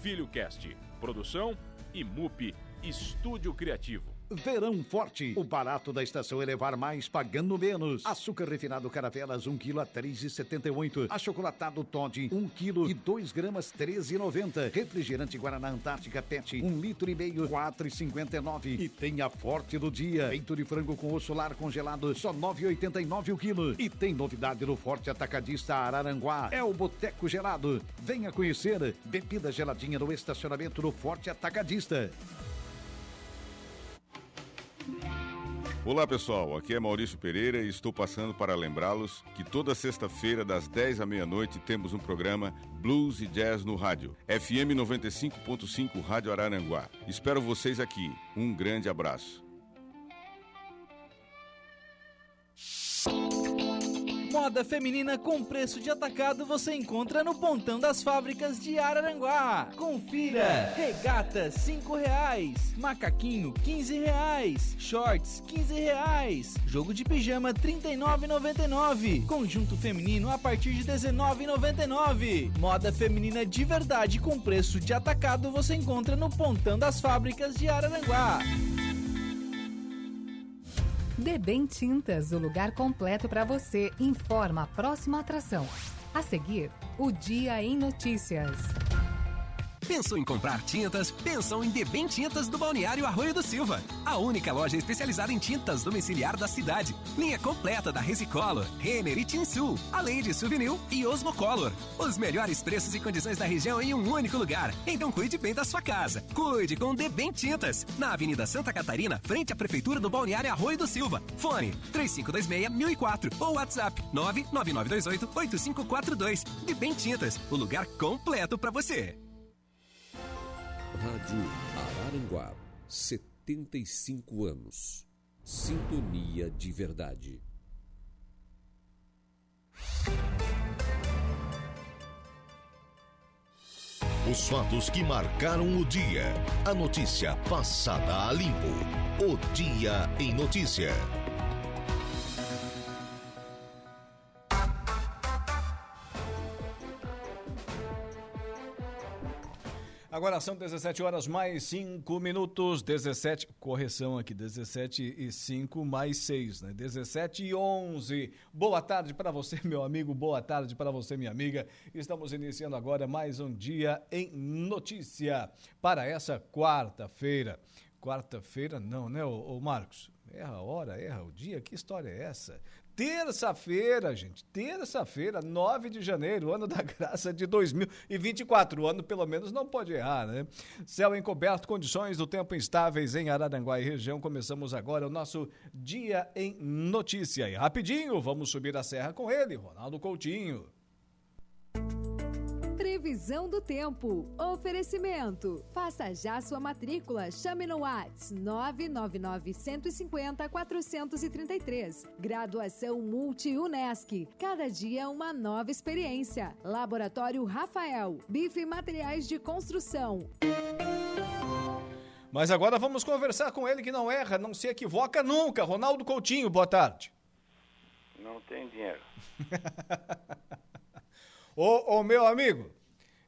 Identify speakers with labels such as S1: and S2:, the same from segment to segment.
S1: Filho Cast. Produção Imup Estúdio Criativo.
S2: Verão Forte. O barato da estação é levar mais pagando menos. Açúcar refinado Caravelas, 1 kg a 3,78. Achocolatado Todd, 1 kg e 2 gramas, 13,90. Refrigerante Guaraná Antártica PET, 1 litro e meio, 4,59. E tem a Forte do dia. Peito de frango com osso lar congelado, só 9,89 o quilo. E tem novidade no Forte Atacadista Araranguá. É o Boteco Gelado. Venha conhecer. Bebida geladinha no estacionamento do Forte Atacadista.
S3: Olá pessoal, aqui é Maurício Pereira e estou passando para lembrá-los que toda sexta-feira, das 10 à meia-noite, temos um programa Blues e Jazz no rádio. FM 95.5 Rádio Araranguá. Espero vocês aqui. Um grande abraço.
S4: Moda feminina com preço de atacado você encontra no Pontão das Fábricas de Araranguá. Confira! Regata cinco reais, macaquinho quinze reais, shorts quinze reais, jogo de pijama trinta e nove noventa nove, conjunto feminino a partir de dezenove noventa nove. Moda feminina de verdade com preço de atacado você encontra no Pontão das Fábricas de Araranguá.
S5: Debem Tintas, o lugar completo para você, informa a próxima atração. A seguir, o Dia em Notícias.
S6: Pensou em comprar tintas? Pensou em Debem Tintas do Balneário Arroio do Silva. A única loja especializada em tintas domiciliar da cidade. Linha completa da Resicolor, Renner e Tinsul, além de Souvenir e Osmocolor. Os melhores preços e condições da região em um único lugar. Então cuide bem da sua casa. Cuide com Debem Tintas. Na Avenida Santa Catarina, frente à Prefeitura do Balneário Arroio do Silva. Fone 3526-1004 ou WhatsApp 99928-8542. Debem Tintas, o lugar completo para você.
S7: Rádio Araranguá, 75 anos. Sintonia de verdade.
S8: Os fatos que marcaram o dia. A notícia passada a limpo. O Dia em Notícia.
S9: Agora são 17 horas mais 5 minutos, 17, correção aqui, 17 e 5 mais 6, né? 17 e 11. Boa tarde para você, meu amigo, boa tarde para você, minha amiga. Estamos iniciando agora mais um dia em notícia para essa quarta-feira. Quarta-feira não, né, ô, ô Marcos? Erra a hora, erra o dia, que história é essa? Terça-feira, gente, terça-feira, 9 de janeiro, ano da graça de 2024. O ano, pelo menos, não pode errar, né? Céu encoberto, condições do tempo instáveis em Araranguá e região. Começamos agora o nosso Dia em Notícia. E rapidinho, vamos subir a serra com ele, Ronaldo Coutinho.
S10: Previsão do tempo. Oferecimento. Faça já sua matrícula. Chame no Whats 999 150 433. Graduação Multi-UNESC. Cada dia uma nova experiência. Laboratório Rafael. Bife Materiais de Construção.
S9: Mas agora vamos conversar com ele que não erra, não se equivoca nunca. Ronaldo Coutinho, boa tarde.
S11: Não tem dinheiro.
S9: ô, ô, meu amigo,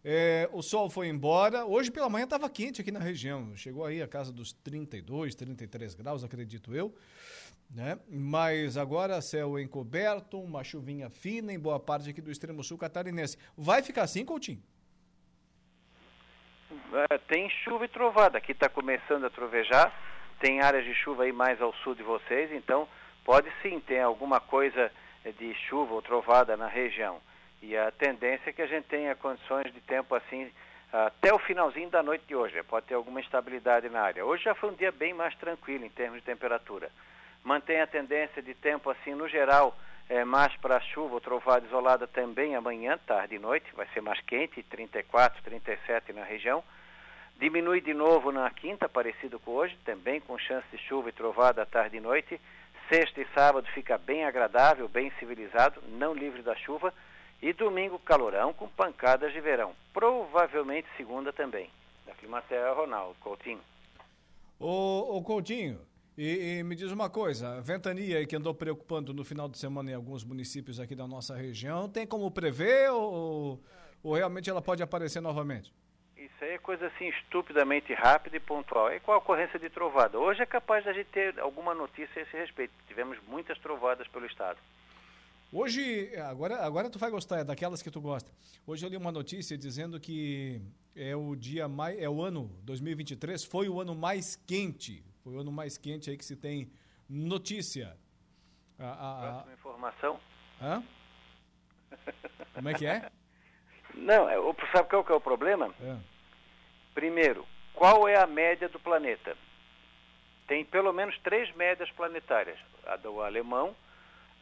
S9: é, o sol foi embora. Hoje pela manhã estava quente aqui na região. Chegou aí a casa dos 32, 33 graus, acredito eu. Né? Mas agora céu encoberto, uma chuvinha fina em boa parte aqui do extremo sul catarinense. Vai ficar assim, Coutinho?
S11: É, tem chuva e trovada. Aqui está começando a trovejar. Tem áreas de chuva aí mais ao sul de vocês, então pode sim ter alguma coisa de chuva ou trovada na região. E a tendência é que a gente tenha condições de tempo assim até o finalzinho da noite de hoje. Pode ter alguma instabilidade na área. Hoje já foi um dia bem mais tranquilo em termos de temperatura. Mantém a tendência de tempo assim no geral, é, mais para chuva ou trovada isolada também amanhã, tarde e noite. Vai ser mais quente, 34, 37 na região. Diminui de novo na quinta, parecido com hoje, também com chance de chuva e trovada tarde e noite. Sexta e sábado fica bem agradável, bem civilizado, não livre da chuva. E domingo, calorão com pancadas de verão. Provavelmente segunda também. Da Climaterra, Ronaldo Coutinho.
S9: Ô, ô Coutinho, e, e, me diz uma coisa, a ventania que andou preocupando no final de semana em alguns municípios aqui da nossa região, tem como prever ou, ou realmente ela pode aparecer novamente?
S11: Isso aí é coisa assim estupidamente rápida e pontual. É com a ocorrência de trovada. Hoje é capaz de a gente ter alguma notícia a esse respeito. Tivemos muitas trovadas pelo estado.
S9: Hoje, agora, agora tu vai gostar, é daquelas que tu gosta. Hoje eu li uma notícia dizendo que é o dia mais, é o ano 2023, foi o ano mais quente, foi o ano mais quente aí que se tem notícia.
S11: A, a, a... Informação.
S9: Hã? Como é que é?
S11: Não, é, sabe qual que é o problema? É. Primeiro, qual é a média do planeta? Tem pelo menos três médias planetárias: a do alemão,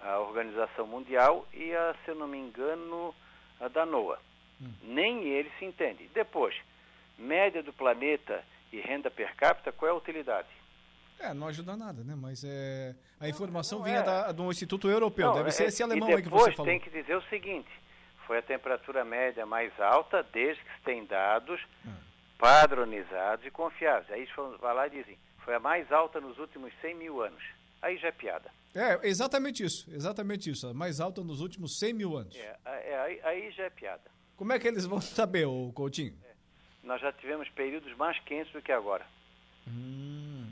S11: a Organização Mundial e a, se eu não me engano, a da NOAA. Hum. Nem ele se entende. Depois, média do planeta e renda per capita, qual é a utilidade?
S9: É, não ajuda nada, né? Mas é, a informação não, não vinha é. da, do Instituto Europeu, não, deve ser é, esse alemão aí que você falou.
S11: tem que dizer o seguinte, foi a temperatura média mais alta desde que se tem dados hum. padronizados e confiáveis. Aí eles vai lá e dizem, foi a mais alta nos últimos 100 mil anos. Aí já é piada.
S9: É, exatamente isso, exatamente isso. A mais alta nos últimos 100 mil anos.
S11: É, é aí, aí, já é piada.
S9: Como é que eles vão saber, o Coutinho? É,
S11: nós já tivemos períodos mais quentes do que agora.
S9: Hum,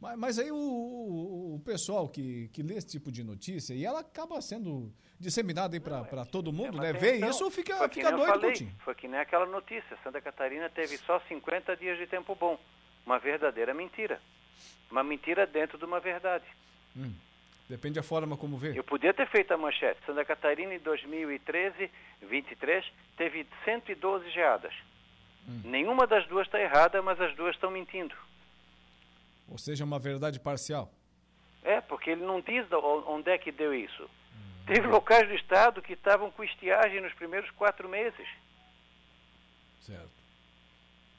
S9: mas, mas, aí o, o, o, pessoal que, que lê esse tipo de notícia, e ela acaba sendo disseminada para é, todo mundo, né? Vê então, isso ou fica, fica doido, falei, Coutinho?
S11: Foi que nem aquela notícia. Santa Catarina teve só 50 dias de tempo bom. Uma verdadeira mentira. Uma mentira dentro de uma verdade.
S9: Hum, depende da forma como vê.
S11: Eu podia ter feito a manchete. Santa Catarina em 2013, 23, teve 112 geadas. Hum. Nenhuma das duas está errada, mas as duas estão mentindo.
S9: Ou seja, uma verdade parcial.
S11: É, porque ele não diz onde é que deu isso. Hum. Teve locais do estado que estavam com estiagem nos primeiros quatro meses.
S9: Certo.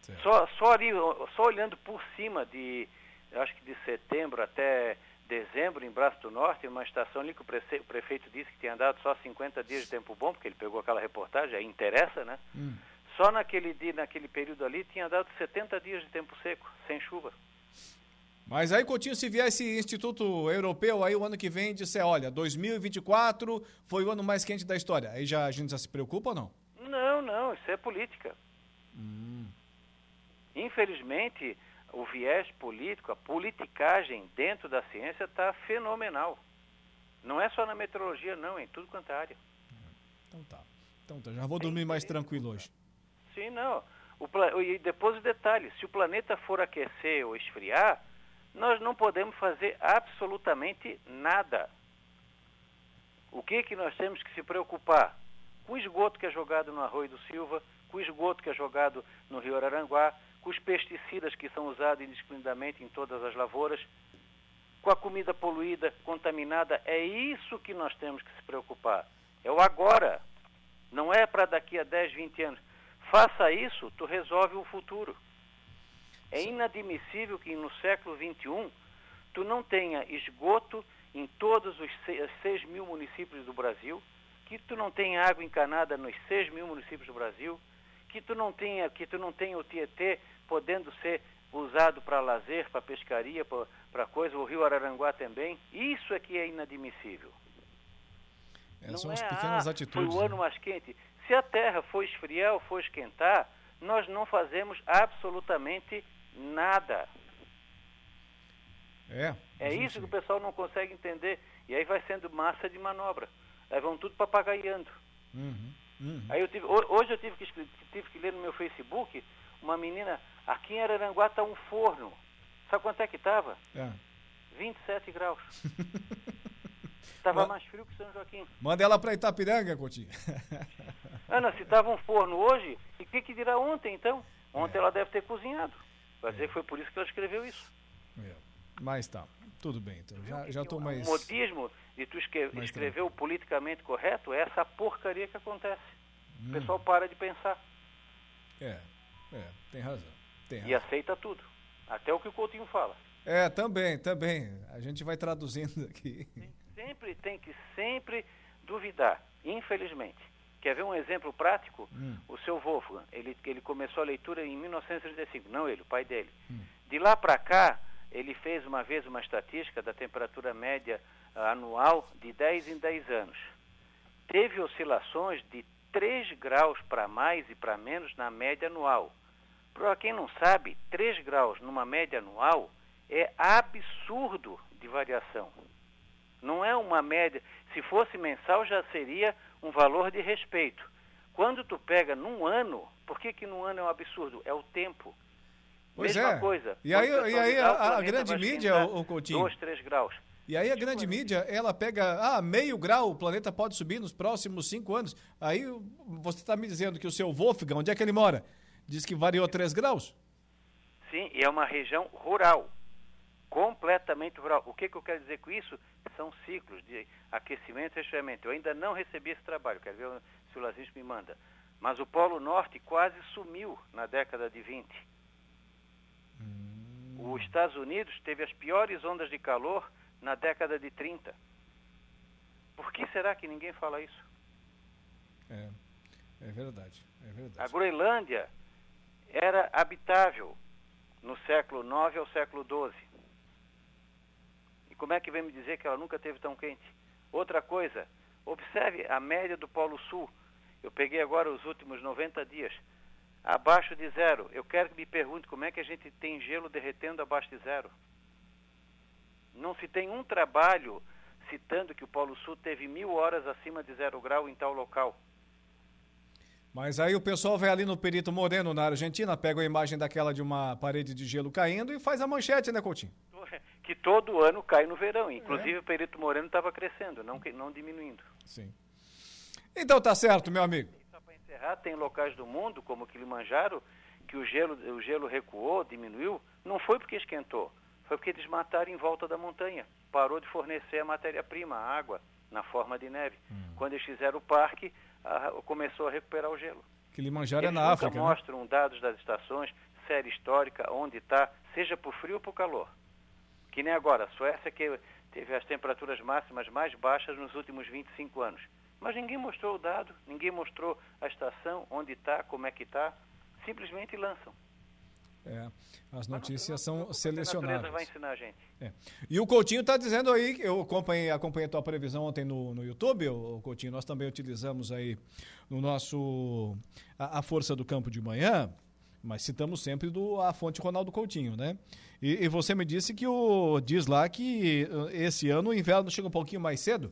S9: certo.
S11: Só, só, ali, só olhando por cima de, acho que de setembro até dezembro, em Braço do Norte, uma estação ali que o, prefe... o prefeito disse que tinha dado só 50 dias de tempo bom, porque ele pegou aquela reportagem, aí interessa, né? Hum. Só naquele dia, naquele período ali, tinha dado 70 dias de tempo seco, sem chuva.
S9: Mas aí, Coutinho, se vier esse Instituto Europeu aí o ano que vem disser, olha, 2024 foi o ano mais quente da história, aí já, a gente já se preocupa ou não?
S11: Não, não, isso é política. Hum. Infelizmente, o viés político, a politicagem dentro da ciência está fenomenal. Não é só na meteorologia, não, é em tudo quanto é área.
S9: Então tá. Então tá, já vou dormir mais tranquilo hoje.
S11: Sim, não. O, e depois o detalhe, se o planeta for aquecer ou esfriar, nós não podemos fazer absolutamente nada. O que que nós temos que se preocupar? Com o esgoto que é jogado no Arroio do Silva, com o esgoto que é jogado no Rio Araranguá, os pesticidas que são usados indiscriminadamente em todas as lavouras, com a comida poluída, contaminada. É isso que nós temos que se preocupar. É o agora. Não é para daqui a 10, 20 anos. Faça isso, tu resolve o futuro. É inadmissível que no século XXI tu não tenha esgoto em todos os 6 mil municípios do Brasil, que tu não tenha água encanada nos 6 mil municípios do Brasil, que tu não tenha, que tu não tenha o Tietê podendo ser usado para lazer, para pescaria, para coisa, o rio Araranguá também. Isso é que é inadmissível.
S9: É, são as é, pequenas ah, atitudes.
S11: Foi o ano né? mais quente. Se a terra for esfriar ou for esquentar, nós não fazemos absolutamente nada.
S9: É.
S11: É isso que o pessoal não consegue entender. E aí vai sendo massa de manobra. Aí vão tudo papagaiando. Uhum, uhum. Aí eu tive, hoje eu tive que, tive que ler no meu Facebook uma menina Aqui em Araranguá está um forno. Sabe quanto é que estava? É. 27 graus. Estava mais frio que São Joaquim.
S9: Manda ela para Itapiranga, Coutinho.
S11: Ana, se estava um forno hoje, e o que, que dirá ontem, então? Ontem é. ela deve ter cozinhado. Vai dizer que foi por isso que ela escreveu isso.
S9: É. Mas tá, tudo bem. Então. Já, já tô mais...
S11: O modismo de tu escrever, escrever o politicamente correto é essa porcaria que acontece. Hum. O pessoal para de pensar.
S9: É, é, tem razão. Tem
S11: e aceita tudo. Até o que o Coutinho fala.
S9: É, também, também. A gente vai traduzindo aqui.
S11: Sempre tem que sempre duvidar, infelizmente. Quer ver um exemplo prático? Hum. O seu Wolfgang, ele, ele começou a leitura em 1935, não ele, o pai dele. Hum. De lá para cá, ele fez uma vez uma estatística da temperatura média anual de 10 em 10 anos. Teve oscilações de 3 graus para mais e para menos na média anual Para quem não sabe, 3 graus numa média anual é absurdo de variação. Não é uma média. Se fosse mensal, já seria um valor de respeito. Quando tu pega num ano, por que, que num ano é um absurdo? É o tempo.
S9: Pois
S11: Mesma
S9: é.
S11: coisa.
S9: E aí, e aí a, a grande mídia, o Coutinho.
S11: 2, 3 graus.
S9: E aí a grande mídia, ela pega, ah, meio grau, o planeta pode subir nos próximos cinco anos. Aí você está me dizendo que o seu Wolfgang, onde é que ele mora? Diz que variou 3 graus?
S11: Sim, e é uma região rural. Completamente rural. O que, que eu quero dizer com isso? São ciclos de aquecimento e resfriamento. Eu ainda não recebi esse trabalho, quero ver se o Lazinho me manda. Mas o Polo Norte quase sumiu na década de 20. Os Estados Unidos teve as piores ondas de calor na década de 30. Por que será que ninguém fala isso?
S9: É, é verdade, é verdade.
S11: A Groenlândia era habitável no século IX ao século XII. E como é que vem me dizer que ela nunca teve tão quente? Outra coisa, observe a média do Polo Sul. Eu peguei agora os últimos 90 dias. Abaixo de zero. Eu quero que me pergunte como é que a gente tem gelo derretendo abaixo de zero. Não se tem um trabalho citando que o Polo Sul teve mil horas acima de zero grau em tal local.
S9: Mas aí o pessoal vai ali no Perito Moreno, na Argentina, pega a imagem daquela de uma parede de gelo caindo e faz a manchete, né, Coutinho?
S11: Que todo ano cai no verão. Inclusive o Perito Moreno estava crescendo, não, não diminuindo.
S9: Sim. Então tá certo, meu amigo.
S11: Encerrar, tem locais do mundo, como o Kilimanjaro, que o gelo, o gelo recuou, diminuiu. Não foi porque esquentou, foi porque desmataram em volta da montanha. Parou de fornecer a matéria-prima, a água, na forma de neve. Quando eles fizeram o parque, a- começou a recuperar o gelo.
S9: Kilimanjaro é
S11: Eles
S9: na
S11: nunca
S9: África, né?
S11: mostram dados das estações, série histórica, onde está, seja por frio ou por calor. Que nem agora, a Suécia que teve as temperaturas máximas mais baixas nos últimos 25 anos. Mas ninguém mostrou o dado, ninguém mostrou a estação, onde está, como é que está. Simplesmente lançam.
S9: É, as notícias são selecionadas.
S11: vai ensinar a gente.
S9: É. E o Coutinho está dizendo aí, eu acompanhei, acompanhei a tua previsão ontem no, no YouTube, o Coutinho, nós também utilizamos aí no nosso a, a Força do Campo de Manhã, mas citamos sempre do, a fonte Ronaldo Coutinho, né? E, e você me disse que o diz lá que uh, esse ano o inverno chega um pouquinho mais cedo?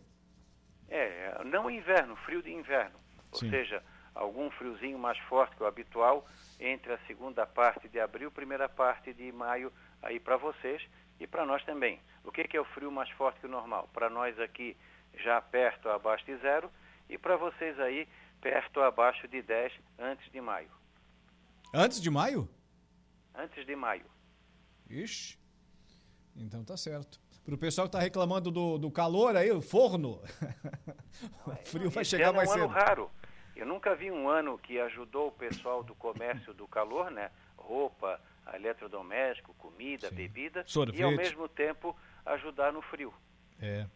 S11: É, não inverno, frio de inverno. Ou
S9: Sim.
S11: seja, algum friozinho mais forte que o habitual entre a segunda parte de abril, primeira parte de maio, aí para vocês e para nós também. O que, que é o frio mais forte que o normal? Para nós aqui, já perto abaixo de zero, e para vocês aí, perto abaixo de 10 antes de maio.
S9: Antes de maio?
S11: Antes de maio.
S9: Ixi, então tá certo. Pro pessoal que tá reclamando do, do calor aí, o forno, o frio vai chegar mais
S11: é um
S9: cedo.
S11: ano raro. Eu nunca vi um ano que ajudou o pessoal do comércio do calor, né? Roupa, eletrodoméstico, comida, bebida, e ao
S9: Sorvete.
S11: mesmo tempo ajudar no frio.
S9: É,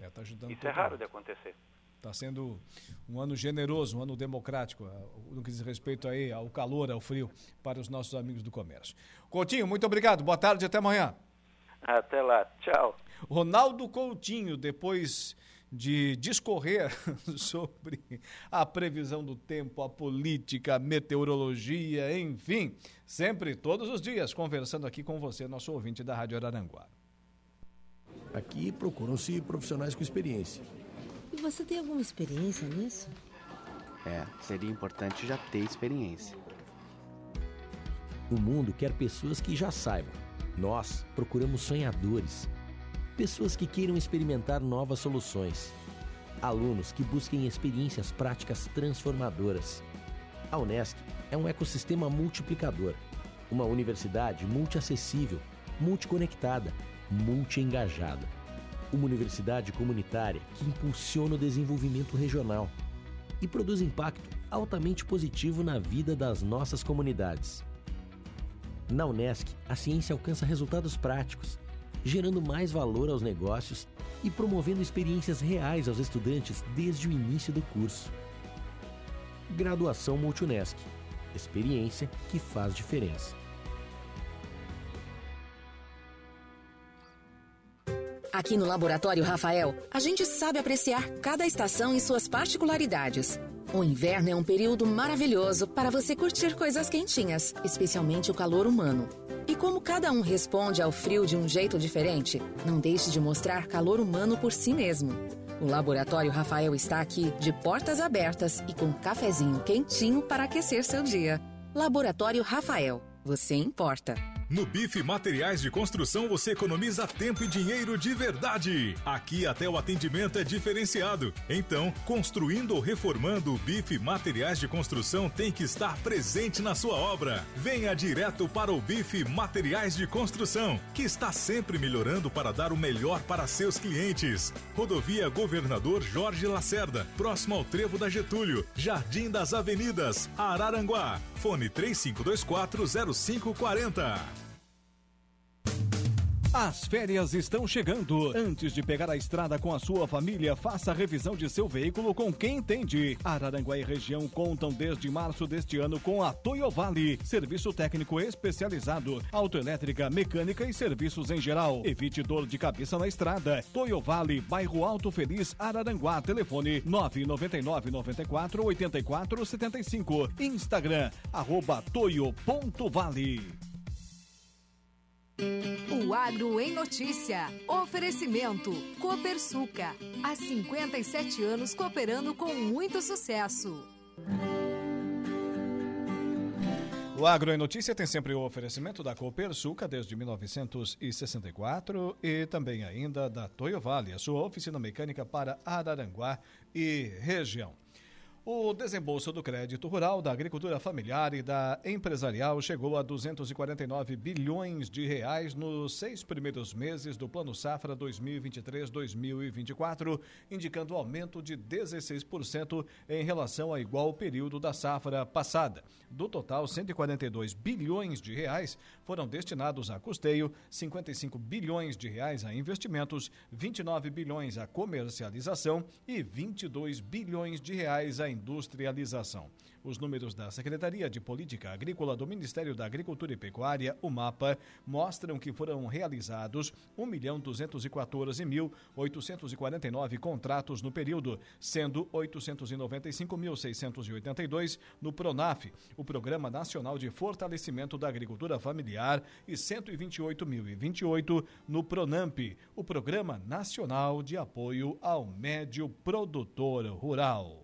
S9: é tá ajudando
S11: Isso é raro de acontecer.
S9: Está sendo um ano generoso, um ano democrático, no que diz respeito aí ao calor, ao frio, para os nossos amigos do comércio. Coutinho, muito obrigado. Boa tarde e até amanhã.
S11: Até lá. Tchau.
S9: Ronaldo Coutinho, depois de discorrer sobre a previsão do tempo, a política, a meteorologia, enfim, sempre, todos os dias, conversando aqui com você, nosso ouvinte da Rádio Araranguá.
S12: Aqui procuram-se profissionais com experiência.
S13: E você tem alguma experiência nisso?
S14: É, seria importante já ter experiência.
S15: O mundo quer pessoas que já saibam. Nós procuramos sonhadores. Pessoas que queiram experimentar novas soluções. Alunos que busquem experiências práticas transformadoras. A Unesc é um ecossistema multiplicador. Uma universidade multiacessível, multiconectada, multiengajada. Uma universidade comunitária que impulsiona o desenvolvimento regional e produz impacto altamente positivo na vida das nossas comunidades. Na Unesc, a ciência alcança resultados práticos, gerando mais valor aos negócios e promovendo experiências reais aos estudantes desde o início do curso. Graduação Multunesc. Experiência que faz diferença.
S16: Aqui no Laboratório Rafael, a gente sabe apreciar cada estação e suas particularidades. O inverno é um período maravilhoso para você curtir coisas quentinhas, especialmente o calor humano. E como cada um responde ao frio de um jeito diferente, não deixe de mostrar calor humano por si mesmo. O Laboratório Rafael está aqui, de portas abertas e com cafezinho quentinho para aquecer seu dia. Laboratório Rafael, você importa.
S17: No Bife Materiais de Construção você economiza tempo e dinheiro de verdade. Aqui até o atendimento é diferenciado. Então, construindo ou reformando, o Bife Materiais de Construção tem que estar presente na sua obra. Venha direto para o Bife Materiais de Construção, que está sempre melhorando para dar o melhor para seus clientes. Rodovia Governador Jorge Lacerda, próximo ao Trevo da Getúlio, Jardim das Avenidas, Araranguá. Fone 3524 0540.
S18: As férias estão chegando. Antes de pegar a estrada com a sua família, faça a revisão de seu veículo com quem entende. Araranguá e região contam desde março deste ano com a Toyo Vale, serviço técnico especializado, autoelétrica, mecânica e serviços em geral. Evite dor de cabeça na estrada. Toyo Vale, bairro Alto Feliz, Araranguá. Telefone 999 94 84 75. Instagram, arroba toyo.vale.
S10: O Agro em Notícia. Oferecimento. Copersuca. Há 57 anos cooperando com muito sucesso.
S9: O Agro em Notícia tem sempre o oferecimento da Copersuca desde 1964 e também ainda da Toyo Vale, a sua oficina mecânica para Araranguá e região. O desembolso do crédito rural, da agricultura familiar e da empresarial chegou a 249 bilhões de reais nos seis primeiros meses do Plano Safra 2023-2024, indicando aumento de 16% em relação ao igual período da safra passada. Do total, 142 bilhões de reais foram destinados a custeio, 55 bilhões de reais a investimentos, 29 bilhões a comercialização e 22 bilhões de reais a industrialização. Os números da Secretaria de Política Agrícola do Ministério da Agricultura e Pecuária, o MAPA, mostram que foram realizados 1.214.849 contratos no período, sendo 895.682 no PRONAF, o Programa Nacional de Fortalecimento da Agricultura Familiar, e 128.028 no PRONAMP, o Programa Nacional de Apoio ao Médio Produtor Rural.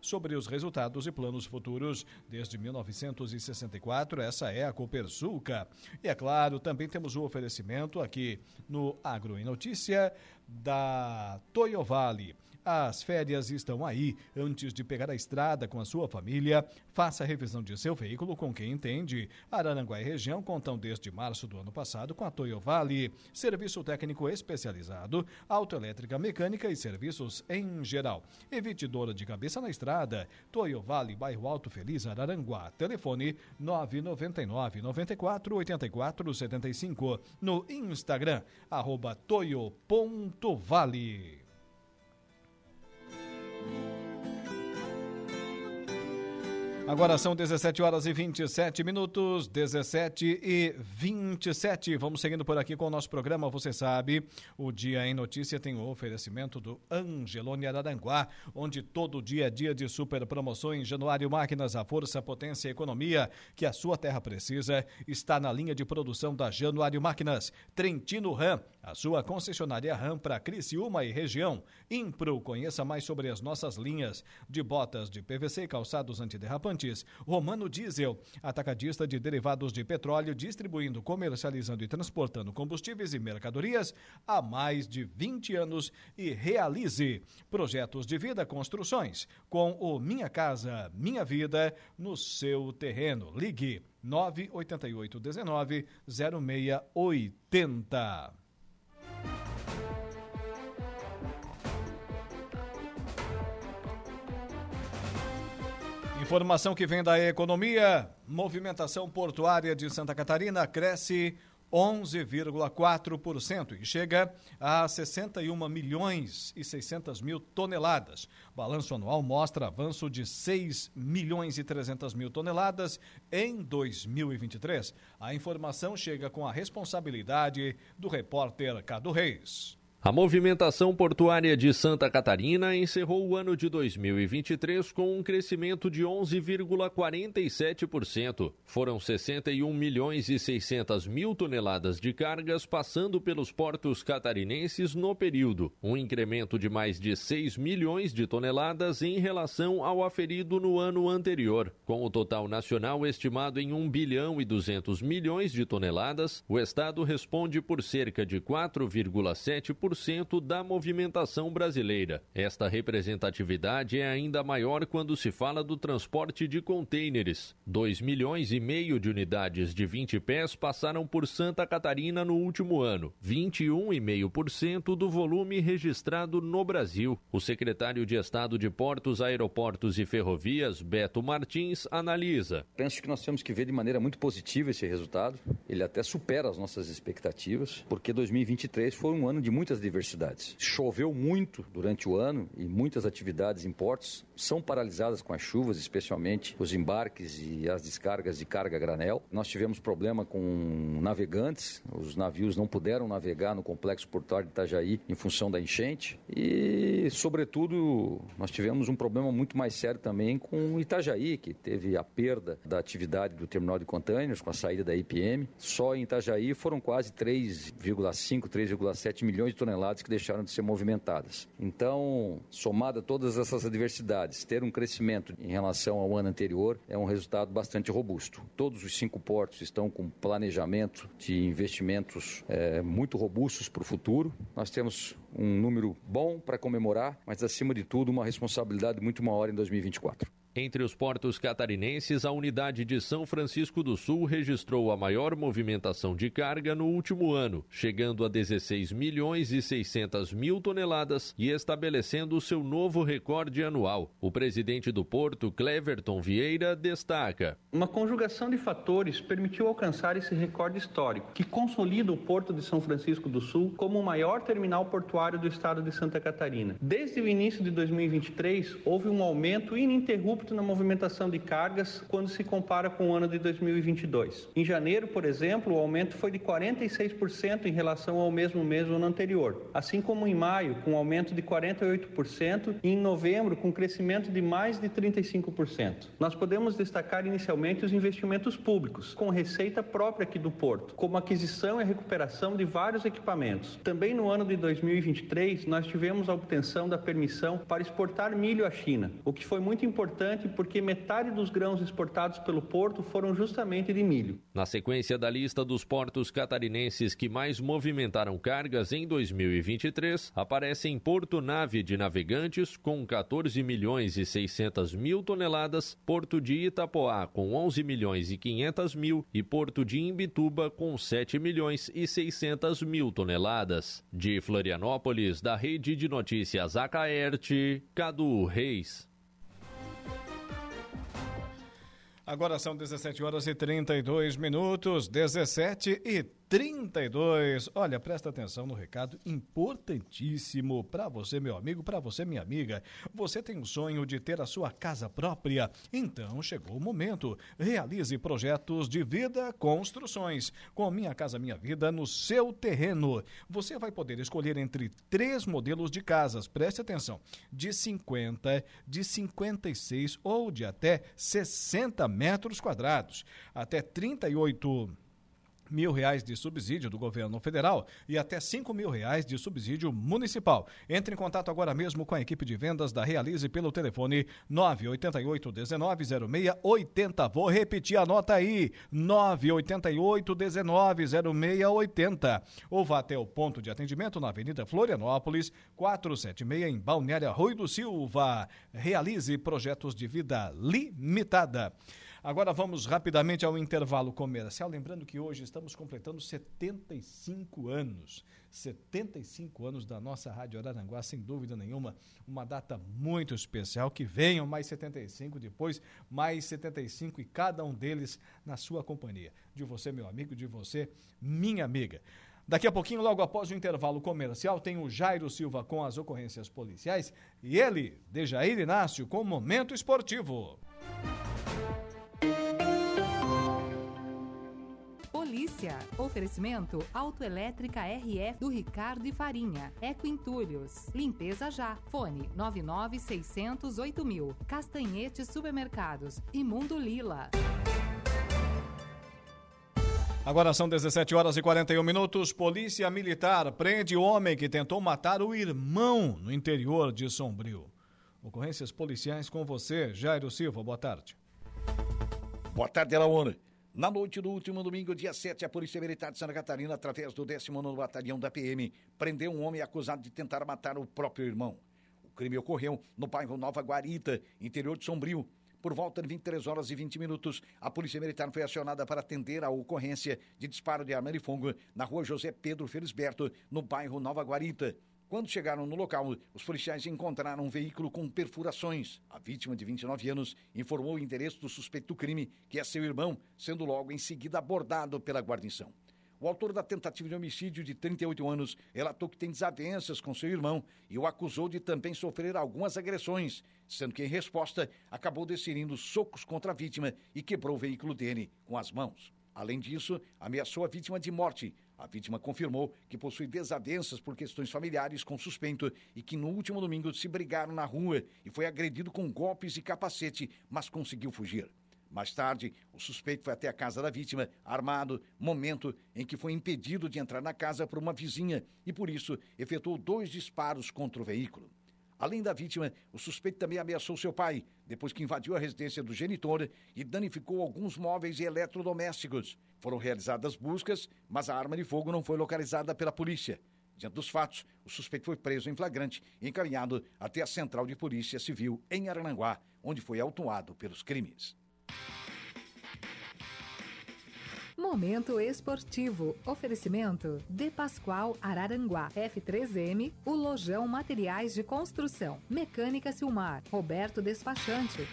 S9: sobre os resultados e planos futuros. Desde 1964, essa é a Copersuca. E é claro, também temos o oferecimento aqui no Agro em Notícia da Toyo Vale. As férias estão aí. Antes de pegar a estrada com a sua família, faça a revisão de seu veículo com quem entende. Araranguá e região contam desde março do ano passado com a Toyo Vale, serviço técnico especializado, autoelétrica mecânica e serviços em geral. Evite dor de cabeça na estrada. Toyo Vale, bairro Alto Feliz, Araranguá. Telefone 999 94 84 75. No Instagram, arroba. you. Agora são 17 horas e 27 minutos, 17 e 27. Vamos seguindo por aqui com o nosso programa. Você sabe, o Dia em Notícia tem o oferecimento do Angelone Araranguá, onde todo dia é dia de super promoções. Januário Máquinas, a força, potência e economia que a sua terra precisa está na linha de produção da Januário Máquinas. Trentino Ram, a sua concessionária Ram para Criciúma e região. Impro, conheça mais sobre as nossas linhas de botas de PVC e calçados antiderrapantes Romano Diesel, atacadista de derivados de petróleo, distribuindo, comercializando e transportando combustíveis e mercadorias há mais de 20 anos e realize projetos de vida construções com o Minha Casa, Minha Vida no seu terreno. Ligue 988 19 0680. Informação que vem da economia: movimentação portuária de Santa Catarina cresce 11,4% e chega a 61 milhões e 600 mil toneladas. Balanço anual mostra avanço de 6 milhões e 300 mil toneladas em 2023. A informação chega com a responsabilidade do repórter Cado Reis.
S19: A movimentação portuária de Santa Catarina encerrou o ano de 2023 com um crescimento de 11,47%. Foram 61 milhões e 600 mil toneladas de cargas passando pelos portos catarinenses no período, um incremento de mais de 6 milhões de toneladas em relação ao aferido no ano anterior. Com o total nacional estimado em 1 bilhão e 200 milhões de toneladas, o estado responde por cerca de 4,7% da movimentação brasileira. Esta representatividade é ainda maior quando se fala do transporte de contêineres. 2 milhões e meio de unidades de 20 pés passaram por Santa Catarina no último ano, 21,5% do volume registrado no Brasil. O secretário de Estado de Portos, Aeroportos e Ferrovias, Beto Martins, analisa.
S20: Penso que nós temos que ver de maneira muito positiva esse resultado. Ele até supera as nossas expectativas, porque 2023 foi um ano de muitas diversidades. Choveu muito durante o ano e muitas atividades em portos são paralisadas com as chuvas, especialmente os embarques e as descargas de carga granel. Nós tivemos problema com navegantes, os navios não puderam navegar no complexo portuário de Itajaí em função da enchente e, sobretudo, nós tivemos um problema muito mais sério também com Itajaí, que teve a perda da atividade do terminal de containers com a saída da IPM. Só em Itajaí foram quase 3,5, 3,7 milhões de toneladas que deixaram de ser movimentadas. Então, somada todas essas adversidades, ter um crescimento em relação ao ano anterior é um resultado bastante robusto. Todos os cinco portos estão com planejamento de investimentos é, muito robustos para o futuro. Nós temos um número bom para comemorar, mas acima de tudo uma responsabilidade muito maior em 2024.
S19: Entre os portos catarinenses, a unidade de São Francisco do Sul registrou a maior movimentação de carga no último ano, chegando a 16 milhões e 600 mil toneladas e estabelecendo seu novo recorde anual. O presidente do porto, Cleverton Vieira, destaca:
S21: Uma conjugação de fatores permitiu alcançar esse recorde histórico, que consolida o porto de São Francisco do Sul como o maior terminal portuário do estado de Santa Catarina. Desde o início de 2023, houve um aumento ininterrupto na movimentação de cargas quando se compara com o ano de 2022. Em janeiro, por exemplo, o aumento foi de 46% em relação ao mesmo mês do ano anterior, assim como em maio, com um aumento de 48%, e em novembro, com crescimento de mais de 35%. Nós podemos destacar inicialmente os investimentos públicos, com receita própria aqui do Porto, como aquisição e recuperação de vários equipamentos. Também no ano de 2023, nós tivemos a obtenção da permissão para exportar milho à China, o que foi muito importante porque metade dos grãos exportados pelo Porto foram justamente de milho.
S19: Na sequência da lista dos portos catarinenses que mais movimentaram cargas em 2023, aparecem Porto Nave de Navegantes com 14 milhões e 600 mil toneladas, Porto de Itapoá com 11 milhões e 500 mil e Porto de Imbituba com 7 milhões e 600 mil toneladas. De Florianópolis, da Rede de Notícias Acaerte, Cadu Reis.
S9: Agora são 17 horas e 32 minutos, 17 e 32. Olha, presta atenção no recado importantíssimo para você, meu amigo, para você, minha amiga. Você tem o sonho de ter a sua casa própria? Então chegou o momento. Realize projetos de vida construções. Com Minha Casa Minha Vida no seu terreno. Você vai poder escolher entre três modelos de casas. Preste atenção: de 50, de 56 ou de até 60 metros quadrados. Até 38 mil reais de subsídio do governo federal e até cinco mil reais de subsídio municipal. Entre em contato agora mesmo com a equipe de vendas da Realize pelo telefone 988 19 0680. Vou repetir, anota aí, 988 19 0680. Ou vá até o ponto de atendimento na Avenida Florianópolis, 476 em Balneário Rui do Silva. Realize projetos de vida limitada. Agora vamos rapidamente ao intervalo comercial. Lembrando que hoje estamos completando 75 anos. 75 anos da nossa Rádio Araranguá, sem dúvida nenhuma. Uma data muito especial. Que venham mais 75, depois mais 75 e cada um deles na sua companhia. De você, meu amigo, de você, minha amiga. Daqui a pouquinho, logo após o intervalo comercial, tem o Jairo Silva com as ocorrências policiais e ele, Dejair Inácio, com o Momento Esportivo.
S5: Polícia. Oferecimento Autoelétrica RF do Ricardo e Farinha. Eco Entulhos. Limpeza já. Fone 99608 mil. Castanhete Supermercados. Imundo Lila.
S9: Agora são 17 horas e 41 minutos. Polícia Militar prende homem que tentou matar o irmão no interior de Sombrio. Ocorrências policiais com você, Jairo Silva. Boa tarde.
S2: Boa tarde, Alaona. Na noite do último domingo, dia 7, a Polícia Militar de Santa Catarina, através do 19 Batalhão da PM, prendeu um homem acusado de tentar matar o próprio irmão. O crime ocorreu no bairro Nova Guarita, interior de Sombrio. Por volta de 23 horas e 20 minutos, a Polícia Militar foi acionada para atender a ocorrência de disparo de arma de fogo na rua José Pedro Felisberto, no bairro Nova Guarita. Quando chegaram no local, os policiais encontraram um veículo com perfurações. A vítima, de 29 anos, informou o endereço do suspeito do crime, que é seu irmão, sendo logo em seguida abordado pela guarnição. O autor da tentativa de homicídio, de 38 anos, relatou que tem desavenças com seu irmão e o acusou de também sofrer algumas agressões, sendo que, em resposta, acabou desferindo socos contra a vítima e quebrou o veículo dele com as mãos. Além disso, ameaçou a vítima de morte. A vítima confirmou que possui desavenças por questões familiares com o suspeito e que no último domingo se brigaram na rua e foi agredido com golpes e capacete, mas conseguiu fugir. Mais tarde, o suspeito foi até a casa da vítima, armado, momento em que foi impedido de entrar na casa por uma vizinha e, por isso, efetuou dois disparos contra o veículo. Além da vítima, o suspeito também ameaçou seu pai, depois que invadiu a residência do genitor e danificou alguns móveis e eletrodomésticos. Foram realizadas buscas, mas a arma de fogo não foi localizada pela polícia. Diante dos fatos, o suspeito foi preso em flagrante e encaminhado até a Central de Polícia Civil em Arananguá, onde foi autuado pelos crimes.
S5: Momento esportivo. Oferecimento De Pascoal Araranguá. F3M, o Lojão Materiais de Construção. Mecânica Silmar. Roberto Despachante.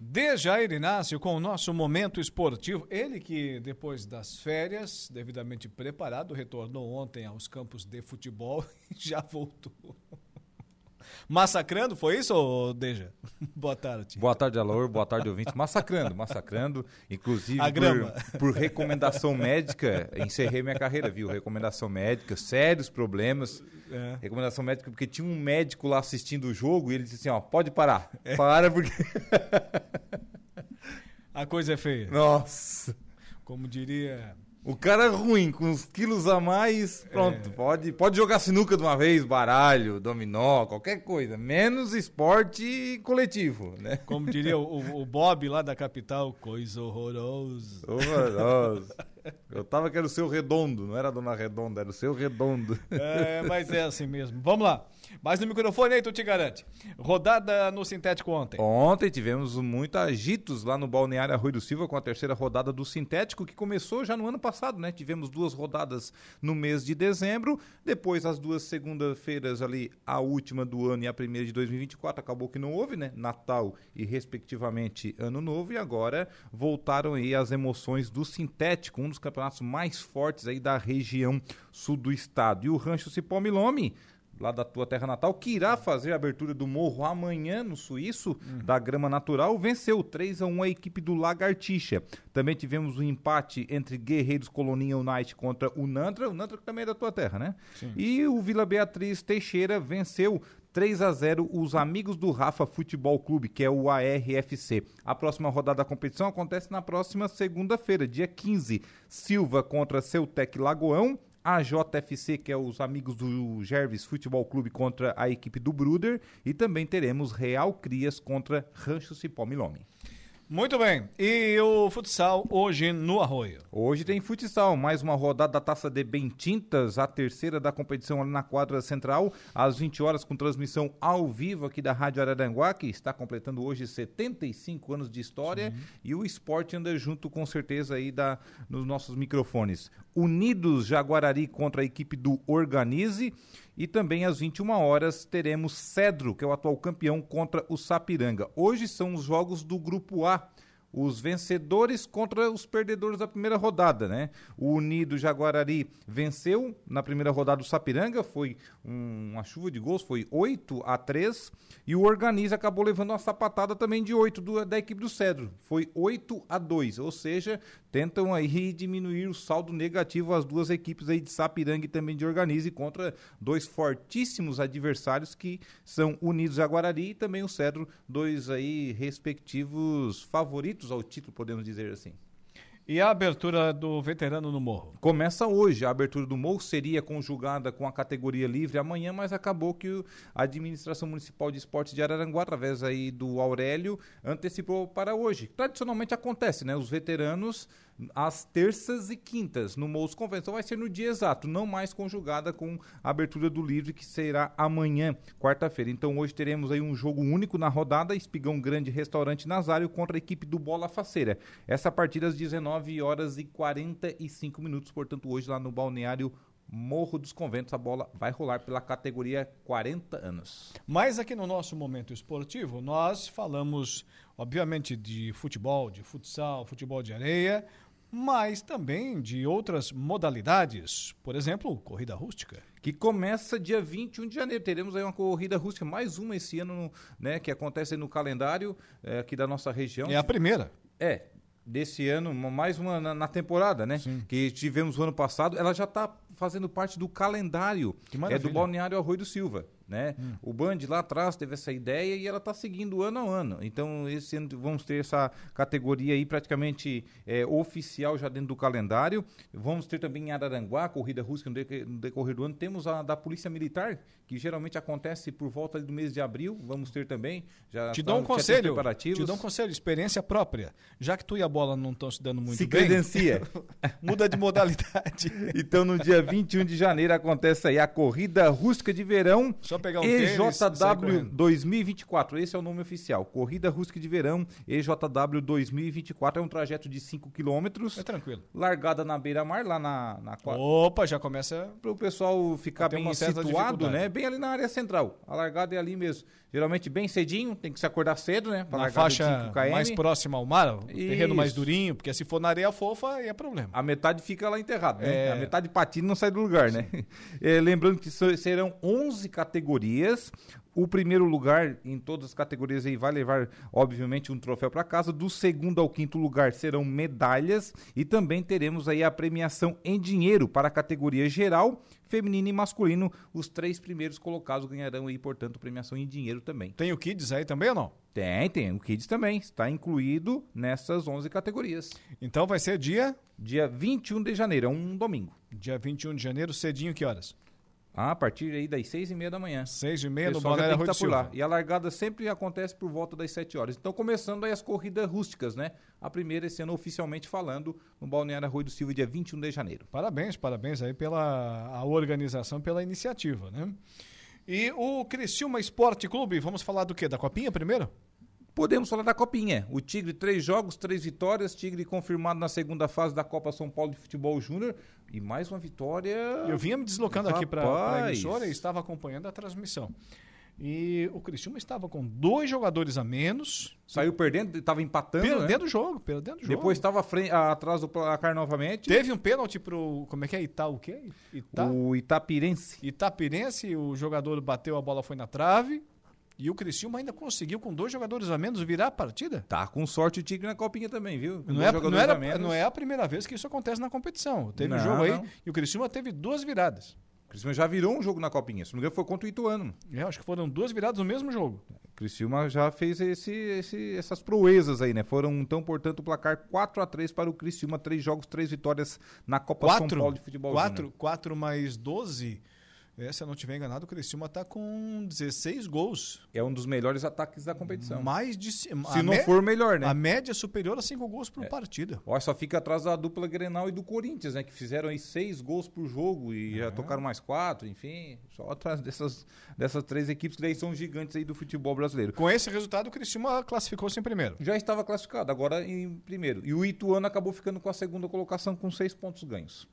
S9: De Jair Inácio com o nosso momento esportivo. Ele que, depois das férias, devidamente preparado, retornou ontem aos campos de futebol e já voltou. Massacrando, foi isso, Deja? Boa tarde.
S22: Boa tarde, Alor. Boa tarde, ouvinte. Massacrando, massacrando. Inclusive. Por, por recomendação médica, encerrei minha carreira, viu? Recomendação médica, sérios problemas.
S9: É.
S22: Recomendação médica, porque tinha um médico lá assistindo o jogo e ele disse assim: ó, pode parar.
S9: É.
S22: Para, porque.
S9: A coisa é feia.
S22: Nossa.
S9: Como diria.
S22: O cara é ruim, com uns quilos a mais, pronto,
S9: É.
S22: pode, pode jogar sinuca de uma vez, baralho, dominó, qualquer coisa, menos esporte coletivo, né?
S9: Como diria o, o Bob lá da capital, coisa horrorosa.
S22: Horroroso. Eu tava que era o seu redondo, não era a dona redonda, era o seu redondo.
S9: É, mas é assim mesmo. Vamos lá. Mais no microfone aí, tu te garante. Rodada no sintético ontem.
S22: Ontem tivemos muito agitos lá no Balneário Arroio do Silva com a terceira rodada do Sintético, que começou já no ano passado, né? Tivemos duas rodadas no mês de dezembro, depois as duas segunda-feiras ali, a última do ano e a primeira de 2024, acabou que não houve, né? Natal e respectivamente Ano Novo, e agora voltaram aí as emoções do Sintético, um dos campeonatos mais fortes aí da região sul do estado. E o Rancho Cipó Milome lá da tua terra natal, que irá fazer a abertura do morro amanhã no Suíço, da Grama Natural, venceu 3 a 1 a equipe do Lagartixa. Também tivemos um empate entre Guerreiros Coloninha United contra o Nantra, o Nantra que também é da tua terra, né?
S9: Sim.
S22: E o Vila Beatriz Teixeira venceu 3 a 0 os amigos do Rafa Futebol Clube, que é o ARFC. A próxima rodada da competição acontece na próxima segunda-feira, dia 15. Silva contra Ceutec Lagoão, a JFC, que é os amigos do Gerves Futebol Clube contra a equipe do Bruder, e também teremos Real Crias contra Rancho Cipó Milome.
S9: Muito bem. E o futsal hoje no Arroio?
S22: Hoje tem futsal, mais uma rodada da Taça de Bentintas, a terceira da competição ali na quadra central, às 20 horas com transmissão ao vivo aqui da Rádio Araranguá, que está completando hoje 75 anos de história Sim. e o esporte anda junto com certeza aí da, nos nossos microfones. Unidos Jaguarari contra a equipe do Organize e também às 21 horas teremos Cedro, que é o atual campeão, contra o Sapiranga. Hoje são os jogos do Grupo A os vencedores contra os perdedores da primeira rodada, né? O Unido Jaguarari venceu na primeira rodada do Sapiranga, foi um, uma chuva de gols, foi 8 a 3, e o Organiza acabou levando uma sapatada também de 8 do, da equipe do Cedro, foi 8 a 2, ou seja, tentam aí diminuir o saldo negativo as duas equipes aí de Sapiranga e também de Organize contra dois fortíssimos adversários que são Unidos Jaguarari e também o Cedro, dois aí respectivos favoritos ao título, podemos dizer assim.
S9: E a abertura do veterano no Morro?
S22: Começa hoje. A abertura do Morro seria conjugada com a categoria livre amanhã, mas acabou que a Administração Municipal de Esportes de Araranguá, através aí do Aurélio, antecipou para hoje. Tradicionalmente acontece, né? Os veteranos às terças e quintas no Mous Convenção vai ser no dia exato, não mais conjugada com a abertura do livre que será amanhã, quarta-feira. Então hoje teremos aí um jogo único na rodada, Espigão Grande Restaurante Nazário contra a equipe do Bola Faceira. Essa partida às 19 horas e 45 minutos, portanto hoje lá no Balneário Morro dos Conventos, a bola vai rolar pela categoria 40 anos.
S9: Mas aqui no nosso momento esportivo, nós falamos, obviamente, de futebol, de futsal, futebol de areia, mas também de outras modalidades, por exemplo, corrida rústica.
S22: Que começa dia 21 de janeiro. Teremos aí uma corrida rústica, mais uma esse ano, né, que acontece no calendário é, aqui da nossa região.
S9: É a primeira.
S22: É, desse ano, mais uma na, na temporada, né? Sim. Que tivemos o ano passado. Ela já está fazendo parte do calendário é, do Balneário Arroio do Silva né? Hum. O Band lá atrás teve essa ideia e ela está seguindo ano a ano. Então, esse ano vamos ter essa categoria aí praticamente é, oficial já dentro do calendário. Vamos ter também em Araranguá, corrida rústica no decorrer do ano. Temos a da Polícia Militar, que geralmente acontece por volta do mês de abril. Vamos ter também. Já
S9: te dou um conselho. Te dou um conselho, experiência própria. Já que tu e a bola não estão se dando muito
S22: se
S9: bem.
S22: Se credencia.
S9: muda de modalidade.
S22: então, no dia 21 de janeiro acontece aí a corrida rústica de verão.
S9: Só só pegar um
S22: EJW 2024, esse é o nome oficial. Corrida Rústica de Verão, EJW 2024. É um trajeto de 5 quilômetros.
S9: É tranquilo.
S22: Largada na beira-mar, lá na, na
S9: Opa, já começa.
S22: Para o pessoal ficar bem situado, né? Bem ali na área central. A largada é ali mesmo. Geralmente bem cedinho, tem que se acordar cedo, né?
S9: Pra na faixa mais próxima ao mar, o terreno mais durinho, porque se for na areia fofa, é problema.
S22: A metade fica lá enterrada, né? É... A metade patina não sai do lugar, né? É, lembrando que serão 11 categorias. O primeiro lugar em todas as categorias aí vai levar, obviamente, um troféu para casa. Do segundo ao quinto lugar serão medalhas e também teremos aí a premiação em dinheiro para a categoria geral, feminino e masculino. Os três primeiros colocados ganharão aí, portanto, premiação em dinheiro também.
S9: Tem o Kids aí também ou não?
S22: Tem, tem. O Kids também está incluído nessas 11 categorias.
S9: Então vai ser dia?
S22: Dia 21 de janeiro, é um domingo.
S9: Dia 21 de janeiro, cedinho, que horas?
S22: Ah, a partir aí das seis e meia da manhã.
S9: Seis e meia no Balneário Rui por lá.
S22: E a largada sempre acontece por volta das sete horas. Então, começando aí as corridas rústicas, né? A primeira ano oficialmente falando no Balneário Rui do Silva, dia 21 de janeiro.
S9: Parabéns, parabéns aí pela a organização, pela iniciativa, né? E o Criciúma Esporte Clube, vamos falar do quê? Da Copinha primeiro?
S22: Podemos falar da Copinha. O Tigre, três jogos, três vitórias. Tigre confirmado na segunda fase da Copa São Paulo de Futebol Júnior. E mais uma vitória.
S9: Eu vinha me deslocando Rapaz. aqui para a emissora e estava acompanhando a transmissão. E o Cristiúma estava com dois jogadores a menos.
S22: Saiu perdendo, estava empatando.
S9: Perdendo
S22: né?
S9: o jogo, perdendo o jogo.
S22: Depois estava atrás do placar novamente.
S9: Teve um pênalti pro. Como é que é? Ita, o quê?
S22: Ita? O Itapirense.
S9: Itapirense, o jogador bateu, a bola foi na trave. E o Criciúma ainda conseguiu, com dois jogadores a menos, virar a partida?
S22: Tá com sorte o Tigre na copinha também, viu?
S9: Não é, não, era, não é a primeira vez que isso acontece na competição. Teve não, um jogo aí e o Criciúma teve duas viradas.
S22: O Criciúma já virou um jogo na copinha. Se não me engano, foi contra o Ituano.
S9: É, acho que foram duas viradas no mesmo jogo.
S22: O Criciúma já fez esse, esse, essas proezas aí, né? Foram, então, portanto, o placar 4 a 3 para o Criciúma. Três jogos, três vitórias na Copa
S9: quatro,
S22: São Paulo de Futebol.
S9: 4, 4 mais 12... É, se eu não estiver enganado, o Criciúma está com 16 gols.
S22: É um dos melhores ataques da competição.
S9: Mais de
S22: Se não for melhor, né?
S9: A média é superior a 5 gols por
S22: É.
S9: partida.
S22: Ó, só fica atrás da dupla Grenal e do Corinthians, né? Que fizeram aí seis gols por jogo e
S9: É.
S22: já tocaram mais quatro, enfim. Só atrás dessas, dessas três equipes que daí são gigantes aí do futebol brasileiro.
S9: Com esse resultado, o Criciúma classificou-se em primeiro.
S22: Já estava classificado, agora em primeiro. E o Ituano acabou ficando com a segunda colocação com seis pontos ganhos.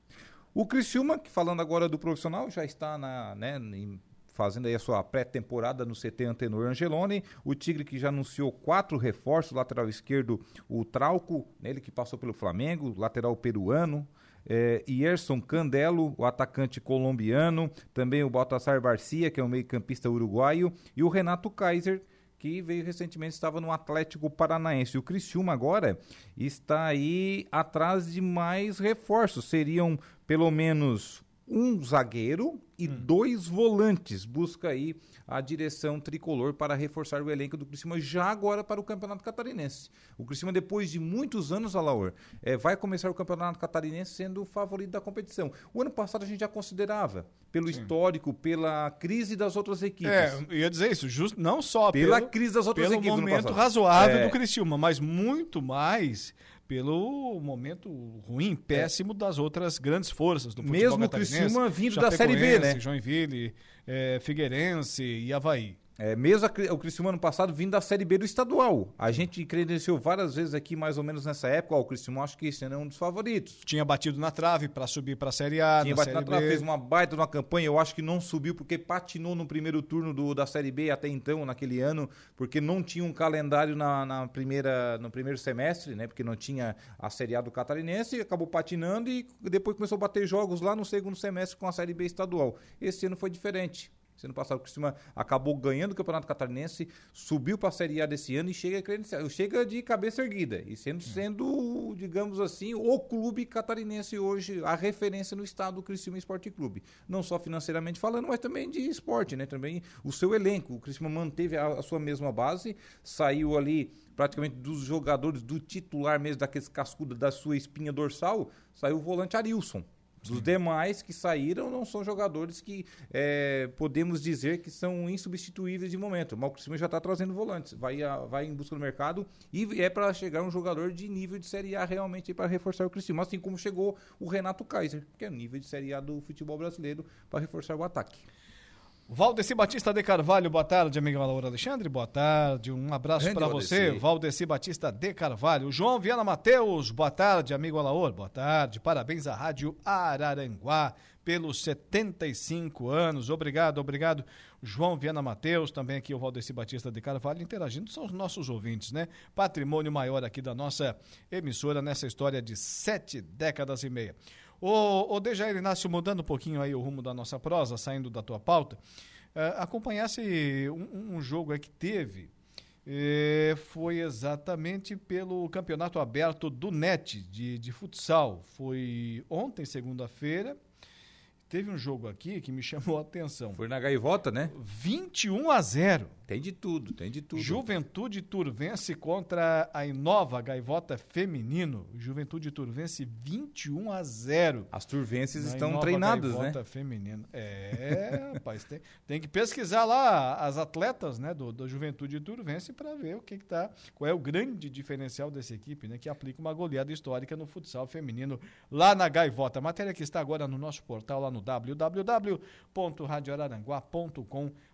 S22: O Criciúma, que falando agora do profissional, já está na, né, em- fazendo aí a sua pré-temporada no CT Antenor Angeloni. O Tigre que já anunciou quatro reforços, lateral esquerdo o Trauco, ele que passou pelo Flamengo, lateral peruano. É, Yerson Candelo, o atacante colombiano, também o Baltasar Barcia, que é o meio-campista uruguaio, e o Renato Kaiser, que veio recentemente, estava no Atlético Paranaense. O Criciúma agora está aí atrás de mais reforços. Seriam pelo menos um zagueiro e dois volantes. Busca aí a direção tricolor para reforçar o elenco do Criciúma já agora para o Campeonato Catarinense. O Criciúma, depois de muitos anos, Alaor, eh, vai começar o Campeonato Catarinense sendo o favorito da competição. O ano passado a gente já considerava, pelo histórico, pela crise das outras equipes.
S9: É, eu ia dizer isso, just, não só
S22: Pela
S9: pelo,
S22: crise das outras
S9: pelo
S22: equipes no
S9: momento razoável
S22: É.
S9: do Criciúma, mas muito mais pelo momento ruim, péssimo das outras grandes forças do futebol
S22: Mesmo o. Criciúma vindo da Série B, né?
S9: Joinville, eh, Figueirense e Havaí.
S22: É, mesmo a o Criciúma ano passado vindo da Série B do estadual. A gente credenciou várias vezes aqui, mais ou menos nessa época, ó, o Criciúma acho que esse ano é um dos favoritos.
S9: Tinha batido na trave para subir para a Série A,
S22: Tinha
S9: na
S22: batido na trave, fez uma baita uma campanha. Eu acho que não subiu porque patinou no primeiro turno do, da Série B até então, naquele ano, porque não tinha um calendário na, na primeira, no primeiro semestre, né? Porque não tinha a Série A do Catarinense, acabou patinando e depois começou a bater jogos lá no segundo semestre com a Série B estadual. Esse ano foi diferente. Ano passado o Criciúma acabou ganhando o Campeonato Catarinense, subiu para a Série A desse ano e chega, chega de cabeça erguida. E sendo, sendo, digamos assim, o clube catarinense hoje, a referência no estado do Criciúma Esporte Clube. Não só financeiramente falando, mas também de esporte, né? Também o seu elenco. O Criciúma manteve a, a sua mesma base, saiu ali praticamente dos jogadores, do titular mesmo, daqueles cascudos da sua espinha dorsal, saiu o volante Arilson. Dos demais que saíram não são jogadores que é, podemos dizer que são insubstituíveis de momento. O Criciúma já está trazendo volantes, vai, a- vai em busca do mercado e é para chegar um jogador de nível de Série A realmente para reforçar o Criciúma, assim como chegou o Renato Kaiser, que é nível de Série A do futebol brasileiro para reforçar o ataque.
S9: Valdeci Batista de Carvalho, boa tarde, amigo Laura Alexandre, boa tarde, um abraço para você, Valdeci Batista de Carvalho. João Viana Mateus, boa tarde, amigo Alaor, boa tarde, parabéns à Rádio Araranguá pelos 75 anos, obrigado, obrigado. João Viana Mateus, também aqui o Valdeci Batista de Carvalho, interagindo, são os nossos ouvintes, né? Patrimônio maior aqui da nossa emissora nessa história de sete décadas e meia. Ô, ô Dejair Inácio, mudando um pouquinho aí o rumo da nossa prosa, saindo da tua pauta, eh, acompanhasse um, um jogo que teve, eh, foi exatamente pelo Campeonato Aberto do NET de, de futsal. Foi ontem, segunda-feira, teve um jogo aqui que me chamou a atenção.
S22: Foi na gaivota, né?
S9: 21 a 0.
S22: Tem de tudo, tem de tudo.
S9: Juventude Turvense contra a Inova Gaivota Feminino. Juventude Turvense 21 a 0.
S22: As turvenses estão
S9: Inova
S22: treinadas,
S9: Gaivota
S22: né?
S9: Feminino. É, rapaz, tem, tem que pesquisar lá as atletas, né, do, do Juventude Turvense para ver o que que tá, qual é o grande diferencial dessa equipe, né, que aplica uma goleada histórica no futsal feminino lá na Gaivota. Matéria que está agora no nosso portal lá no www.radioararanguá.com.br.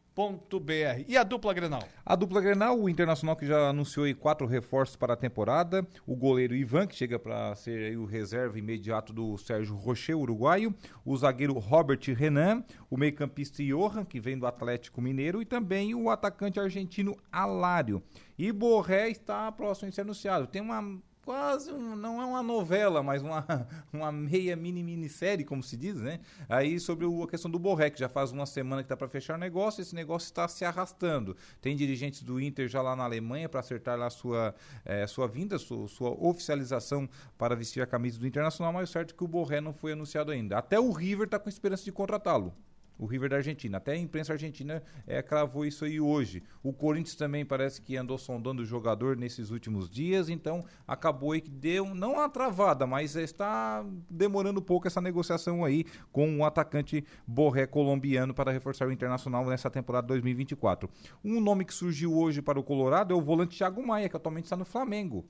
S9: E a dupla Grenal?
S22: A dupla Grenal, o Internacional que já anunciou quatro reforços para a temporada, o goleiro Ivan, que chega para ser o reserva imediato do Sérgio Rocher, uruguaio, o zagueiro Robert Renan, o meio-campista Johan, que vem do Atlético Mineiro, e também o atacante argentino Alário. E Borré está próximo de ser anunciado. Tem uma quase um, não é uma novela, mas uma, uma meia mini minissérie, como se diz, né? Aí sobre o- a questão do Borré, que já faz uma semana que está para fechar o negócio, esse negócio está se arrastando. Tem dirigentes do Inter já lá na Alemanha para acertar lá sua, eh, sua vinda, sua, sua oficialização para vestir a camisa do Internacional, mas certo é que o Borré não foi anunciado ainda. Até o River está com esperança de contratá-lo. O River da Argentina. Até a imprensa argentina é, cravou isso aí hoje. O Corinthians também parece que andou sondando o jogador nesses últimos dias, então acabou aí que deu, não uma travada, mas está demorando pouco essa negociação aí com o atacante Borré colombiano para reforçar o Internacional nessa temporada 2024. Um nome que surgiu hoje para o Colorado é o volante Thiago Maia, que atualmente está no Flamengo.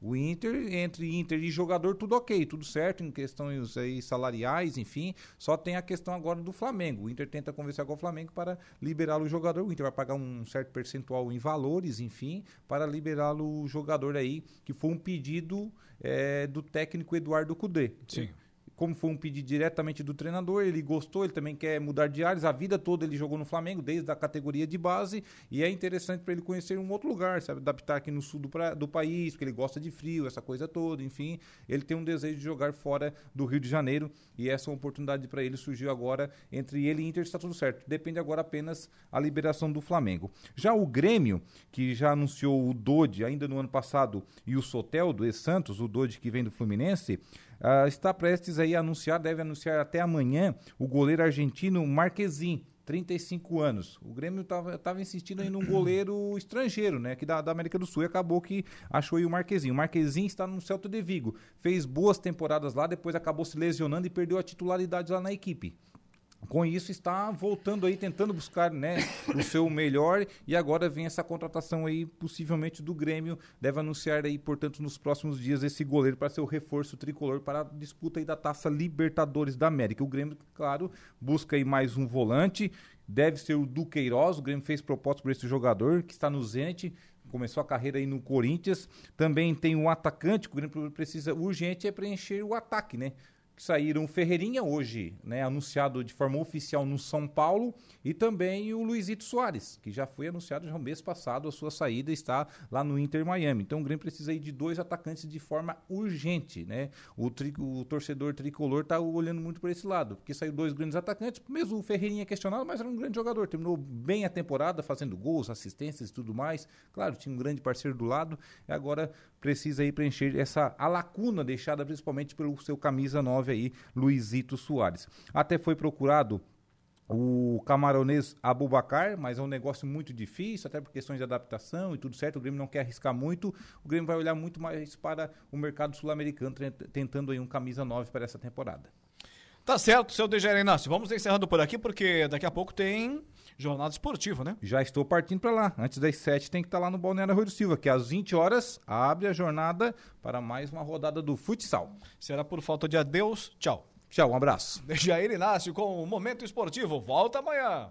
S22: O Inter, entre Inter e jogador, tudo ok, tudo certo em questões aí salariais, enfim. Só tem a questão agora do Flamengo. O Inter tenta conversar com o Flamengo para liberar o jogador. O Inter vai pagar um certo percentual em valores, enfim, para liberar o jogador aí, que foi um pedido é, do técnico Eduardo Cudê.
S9: Sim
S22: como foi um pedido diretamente do treinador, ele gostou, ele também quer mudar de áreas. A vida toda ele jogou no Flamengo, desde a categoria de base, e é interessante para ele conhecer um outro lugar, sabe? Adaptar aqui no sul do, pra, do país, porque ele gosta de frio, essa coisa toda, enfim. Ele tem um desejo de jogar fora do Rio de Janeiro, e essa oportunidade para ele surgiu agora entre ele e Inter, está tudo certo. Depende agora apenas a liberação do Flamengo. Já o Grêmio, que já anunciou o Dodi ainda no ano passado, e o Sotel do E-Santos, o Dodi que vem do Fluminense, Uh, está prestes aí a anunciar, deve anunciar até amanhã, o goleiro argentino Marquezin, 35 anos. O Grêmio estava insistindo em um goleiro estrangeiro, né? Aqui da, da, América do Sul e acabou que achou aí o Marquezinho. O Marquezinho está no Celta de Vigo. Fez boas temporadas lá, depois acabou se lesionando e perdeu a titularidade lá na equipe com isso está voltando aí, tentando buscar né, o seu melhor. E agora vem essa contratação aí, possivelmente do Grêmio, deve anunciar aí, portanto, nos próximos dias esse goleiro para ser o reforço tricolor para a disputa aí da Taça Libertadores da América. O Grêmio, claro, busca aí mais um volante, deve ser o Duqueiroz, o Grêmio fez proposta para esse jogador que está no Zenit, começou a carreira aí no Corinthians, também tem um atacante que o Grêmio precisa urgente é preencher o ataque, né? Saíram o Ferreirinha hoje, né, anunciado de forma oficial no São Paulo, e também o Luizito Soares, que já foi anunciado já no mês passado a sua saída está lá no Inter Miami. Então o Grêmio precisa aí de dois atacantes de forma urgente, né? O, tri, o torcedor tricolor está olhando muito por esse lado, porque saiu dois grandes atacantes, mesmo o Ferreirinha é questionado, mas era um grande jogador, terminou bem a temporada, fazendo gols, assistências e tudo mais. Claro, tinha um grande parceiro do lado, e agora precisa aí preencher essa a lacuna deixada principalmente pelo seu camisa 9 aí, Luizito Soares. Até foi procurado o camaronês Abubacar, mas é um negócio muito difícil, até por questões de adaptação e tudo certo. O Grêmio não quer arriscar muito. O Grêmio vai olhar muito mais para o mercado sul-americano, tentando aí um camisa 9 para essa temporada.
S9: Tá certo, seu Dejair Inácio. Vamos encerrando por aqui, porque daqui a pouco tem jornada esportiva, né?
S22: Já estou partindo para lá. Antes das 7 tem que estar tá lá no Balneário Rui do Silva, que às 20 horas abre a jornada para mais uma rodada do futsal.
S9: Será por falta de adeus. Tchau.
S22: Tchau, um abraço.
S9: Jair Inácio com o Momento Esportivo. Volta amanhã.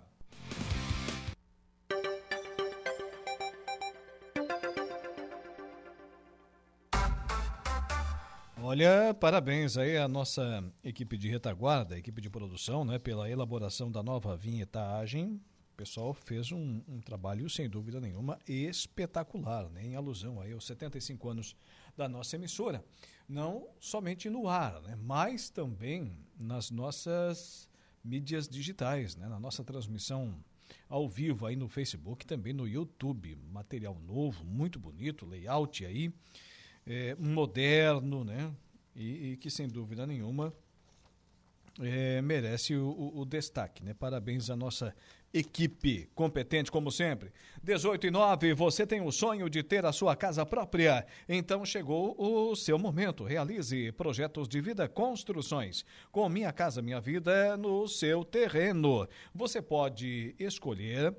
S9: Olha, parabéns aí à nossa equipe de retaguarda, equipe de produção, né, pela elaboração da nova vinhetagem. O pessoal fez um, um trabalho, sem dúvida nenhuma, espetacular, né, em alusão aí aos 75 anos da nossa emissora. Não somente no ar, né, mas também nas nossas mídias digitais, né, na nossa transmissão ao vivo aí no Facebook, também no YouTube, material novo, muito bonito, layout aí, é, moderno, né, e, e, que sem dúvida nenhuma é, merece o, o, o, destaque, né? Parabéns à nossa equipe competente como sempre. 18 e 9, você tem o sonho de ter a sua casa própria? Então chegou o seu momento. Realize projetos de vida, construções. Com Minha Casa Minha Vida no seu terreno. Você pode escolher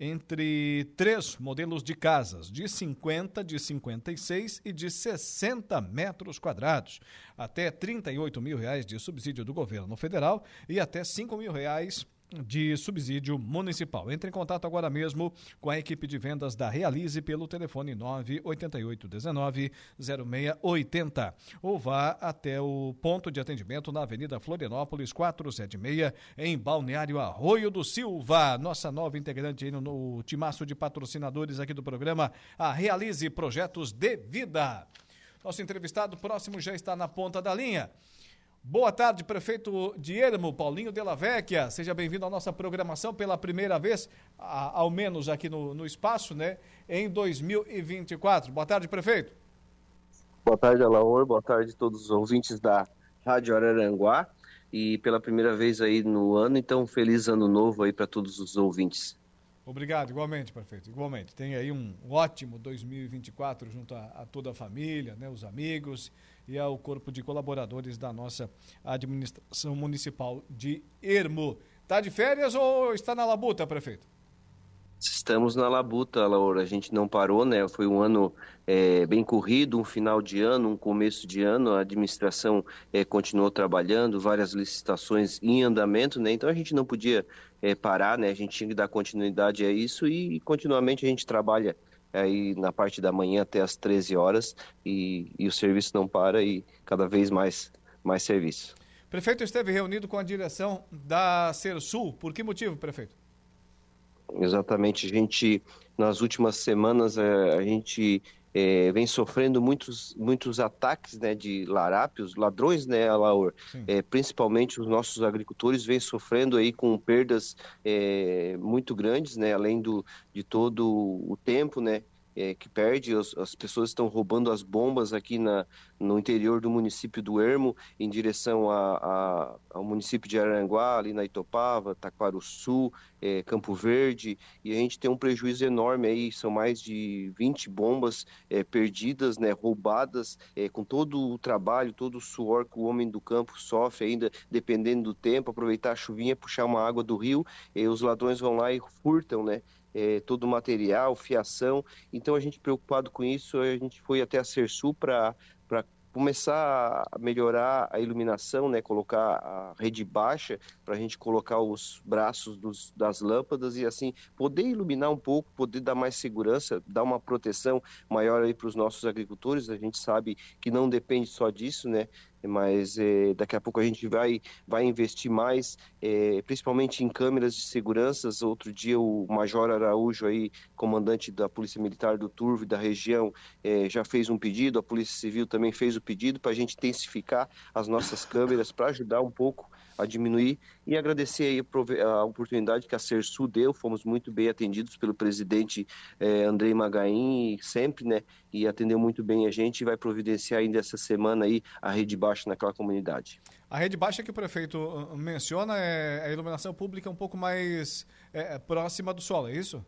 S9: entre três modelos de casas, de 50, de 56 e de 60 metros quadrados, até R$ mil reais de subsídio do governo federal e até R$ mil reais de subsídio municipal. Entre em contato agora mesmo com a equipe de vendas da Realize pelo telefone 98819 0680 ou vá até o ponto de atendimento na Avenida Florianópolis 476 em Balneário Arroio do Silva. Nossa nova integrante no timaço de patrocinadores aqui do programa, a Realize Projetos de Vida. Nosso entrevistado próximo já está na ponta da linha. Boa tarde, prefeito de Ermo, Paulinho Della Vecchia. Seja bem-vindo à nossa programação pela primeira vez, a, ao menos aqui no, no espaço, né, em 2024. Boa tarde, prefeito.
S23: Boa tarde, Alaor. Boa tarde a todos os ouvintes da Rádio Araranguá. e pela primeira vez aí no ano, então feliz ano novo aí para todos os ouvintes.
S9: Obrigado, igualmente, prefeito, igualmente. Tem aí um ótimo 2024 junto a, a toda a família, né, os amigos e ao corpo de colaboradores da nossa administração municipal de Ermo. Está de férias ou está na labuta, prefeito?
S23: Estamos na labuta, Laura. A gente não parou, né? Foi um ano é, bem corrido, um final de ano, um começo de ano. A administração é, continuou trabalhando, várias licitações em andamento, né? Então a gente não podia é, parar, né? A gente tinha que dar continuidade a isso e continuamente a gente trabalha aí na parte da manhã até as 13 horas e, e o serviço não para e cada vez mais, mais serviço.
S9: Prefeito esteve reunido com a direção da Sul. Por que motivo, prefeito?
S23: Exatamente. A gente, nas últimas semanas, é, a gente é, vem sofrendo muitos, muitos ataques né, de larápios, ladrões, né, Laura? É, principalmente os nossos agricultores vêm sofrendo aí com perdas é, muito grandes, né, além do, de todo o tempo, né? É, que perde, as, as, pessoas estão roubando as bombas aqui na, no interior do município do Ermo, em direção a, a, ao município de Aranguá, ali na Itopava, Taquaruçu, é, Campo Verde, e a gente tem um prejuízo enorme aí, são mais de 20 bombas é, perdidas, né, roubadas, é, com todo o trabalho, todo o suor que o homem do campo sofre ainda, dependendo do tempo, aproveitar a chuvinha, puxar uma água do rio, e os ladrões vão lá e furtam, né, é, todo o material, fiação. Então a gente preocupado com isso, a gente foi até a Cersul para começar a melhorar a iluminação, né, colocar a rede baixa para a gente colocar os braços dos, das lâmpadas e assim poder iluminar um pouco, poder dar mais segurança, dar uma proteção maior aí para os nossos agricultores. A gente sabe que não depende só disso, né? Mas é, daqui a pouco a gente vai, vai investir mais, é, principalmente em câmeras de segurança. Outro dia o Major Araújo, aí, comandante da Polícia Militar do Turvo da região, é, já fez um pedido, a Polícia Civil também fez o pedido para a gente intensificar as nossas câmeras para ajudar um pouco a diminuir e agradecer a oportunidade que a Cersu deu, fomos muito bem atendidos pelo presidente eh, Andrei Magain, sempre, né, e atendeu muito bem a gente e vai providenciar ainda essa semana aí a rede baixa naquela comunidade.
S9: A rede baixa que o prefeito uh, menciona é a iluminação pública um pouco mais é, próxima do solo, é isso?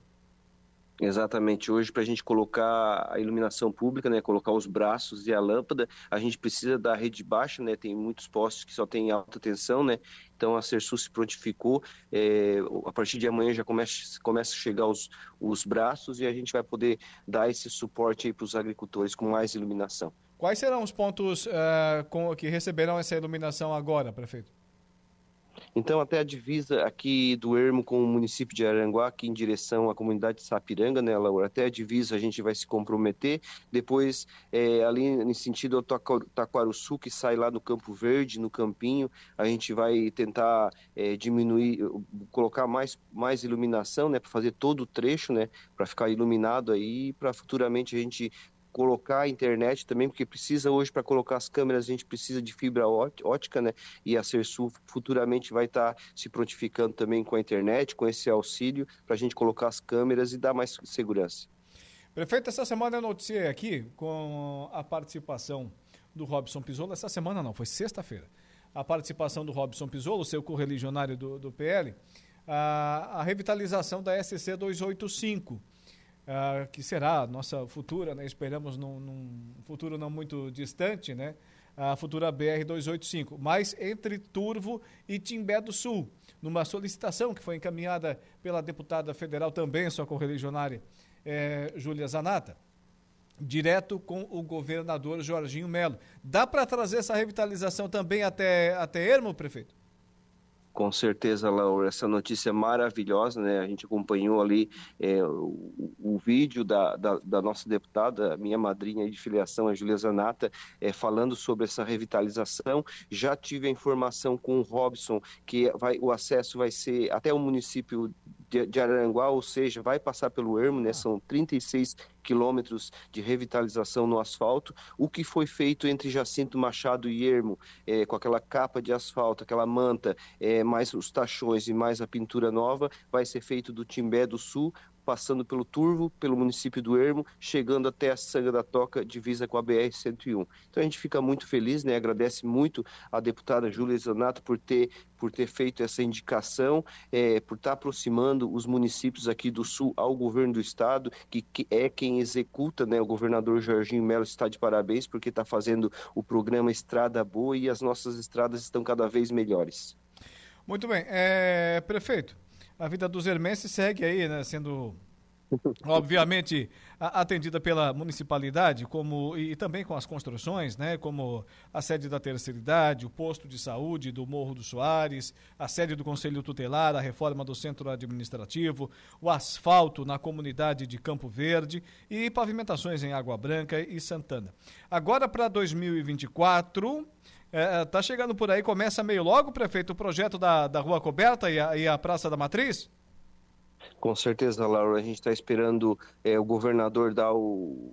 S23: Exatamente. Hoje, para a gente colocar a iluminação pública, né, colocar os braços e a lâmpada, a gente precisa da rede baixa, né? Tem muitos postos que só tem alta tensão, né? Então a Cersu se prontificou. É, a partir de amanhã já começa, começa a chegar os, os braços e a gente vai poder dar esse suporte para os agricultores com mais iluminação.
S9: Quais serão os pontos uh, com, que receberão essa iluminação agora, prefeito?
S23: Então, até a divisa aqui do Ermo com o município de Aranguá, aqui em direção à comunidade de Sapiranga, né, Laura? Até a divisa a gente vai se comprometer. Depois, é, ali em sentido ao Taquaruçu, que sai lá no Campo Verde, no Campinho, a gente vai tentar é, diminuir, colocar mais, mais iluminação, né, para fazer todo o trecho, né, para ficar iluminado aí, para futuramente a gente colocar a internet também, porque precisa hoje para colocar as câmeras, a gente precisa de fibra ótica, né? E a Cersul futuramente vai estar tá se prontificando também com a internet, com esse auxílio, para a gente colocar as câmeras e dar mais segurança.
S9: Prefeito, essa semana eu noticiei aqui com a participação do Robson Pisolo, essa semana não, foi sexta-feira, a participação do Robson Pisolo, seu correligionário do, do PL, a, a revitalização da SC 285, uh, que será nossa futura, né? esperamos num, num, futuro não muito distante, né? a futura BR-285, mas entre Turvo e Timbé do Sul, numa solicitação que foi encaminhada pela deputada federal, também sua correligionária, é, Júlia Zanata, direto com o governador Jorginho Melo. Dá para trazer essa revitalização também até, até Ermo, prefeito?
S23: Com certeza, Laura, essa notícia maravilhosa, né? A gente acompanhou ali é, o, o, vídeo da, da, da, nossa deputada, minha madrinha de filiação, a Julia Zanata, é, falando sobre essa revitalização. Já tive a informação com o Robson que vai, o acesso vai ser até o município de, de Aranguá, ou seja, vai passar pelo Ermo, né? São 36 quilômetros de revitalização no asfalto. O que foi feito entre Jacinto Machado e Ermo, é, com aquela capa de asfalto, aquela manta, é, mais os tachões e mais a pintura nova, vai ser feito do Timbé do Sul passando pelo Turvo, pelo município do Ermo, chegando até a Sanga da Toca, divisa com a BR-101. Então a gente fica muito feliz, né? agradece muito a deputada Júlia Zanato por ter por ter feito essa indicação, é, por estar aproximando os municípios aqui do Sul ao governo do Estado, que, que é quem executa, né? O governador Jorginho Melo está de parabéns, porque está fazendo o programa Estrada Boa e as nossas estradas estão cada vez melhores.
S9: Muito bem. É, prefeito, a vida dos hermenses segue aí, né, sendo obviamente atendida pela municipalidade como e, também com as construções, né, como a sede da terceira idade, o posto de saúde do Morro do Soares, a sede do Conselho Tutelar, a reforma do centro administrativo, o asfalto na comunidade de Campo Verde e pavimentações em Água Branca e Santana. Agora para 2024 é, tá chegando por aí, começa meio logo, prefeito, o projeto da, da Rua Coberta e a, e a Praça da Matriz?
S23: Com certeza, Laura. A gente está esperando é, o governador dar o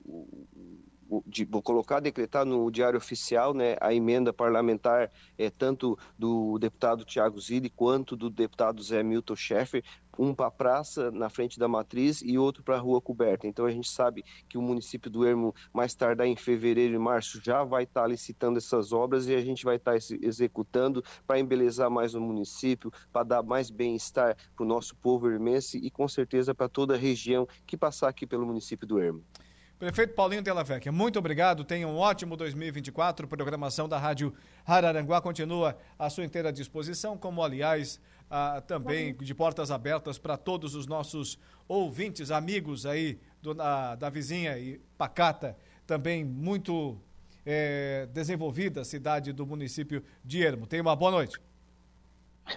S23: de, vou colocar, decretar no Diário Oficial né, a emenda parlamentar, é, tanto do deputado Tiago Zilli quanto do deputado Zé Milton Schaeffer, um para a praça na frente da matriz e outro para a rua coberta. Então a gente sabe que o município do Ermo, mais tardar em fevereiro e março, já vai estar tá licitando essas obras e a gente vai estar tá executando para embelezar mais o município, para dar mais bem-estar para o nosso povo ermense e com certeza para toda a região que passar aqui pelo município do Ermo.
S9: Prefeito Paulinho Della Vecchia, muito obrigado. Tenha um ótimo 2024. Programação da Rádio Hararanguá continua à sua inteira disposição, como aliás ah, também de portas abertas para todos os nossos ouvintes, amigos aí do, da, da vizinha e Pacata, também muito é, desenvolvida cidade do município de Ermo. Tenha uma boa noite.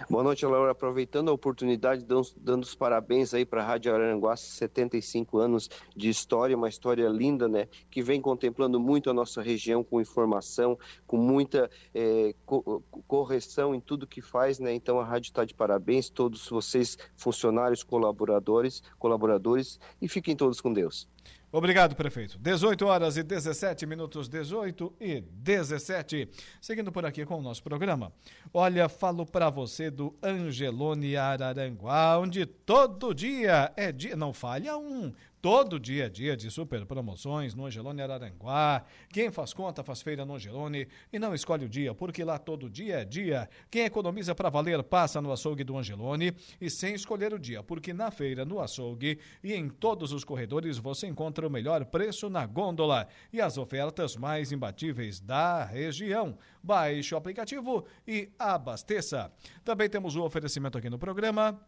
S23: Boa noite, Laura. Aproveitando a oportunidade, dando, os parabéns aí para a Rádio Aranguá, 75 anos de história, uma história linda, né? Que vem contemplando muito a nossa região com informação, com muita é, co correção em tudo que faz, né? Então a rádio está de parabéns, todos vocês, funcionários, colaboradores, colaboradores, e fiquem todos com Deus.
S9: Obrigado, prefeito. 18 horas e 17 minutos, 18 e 17. Seguindo por aqui com o nosso programa. Olha, falo para você do Angelone Araranguá, onde todo dia é dia, não falha um. Todo dia a dia de super promoções no Angelone Araranguá. Quem faz conta faz feira no Angelone e não escolhe o dia, porque lá todo dia é dia. Quem economiza para valer passa no açougue do Angelone e sem escolher o dia, porque na feira, no açougue e em todos os corredores você encontra o melhor preço na gôndola e as ofertas mais imbatíveis da região. Baixe o aplicativo e abasteça. Também temos o oferecimento aqui no programa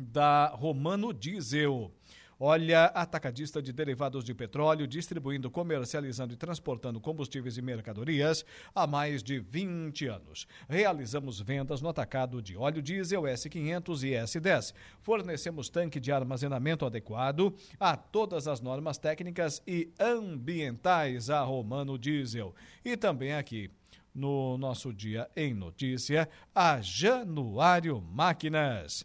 S9: da Romano Diesel. Olha, atacadista de derivados de petróleo, distribuindo, comercializando e transportando combustíveis e mercadorias há mais de 20 anos. Realizamos vendas no atacado de óleo diesel S500 e S10. Fornecemos tanque de armazenamento adequado a todas as normas técnicas e ambientais a Romano Diesel. E também aqui no nosso Dia em Notícia, a Januário Máquinas.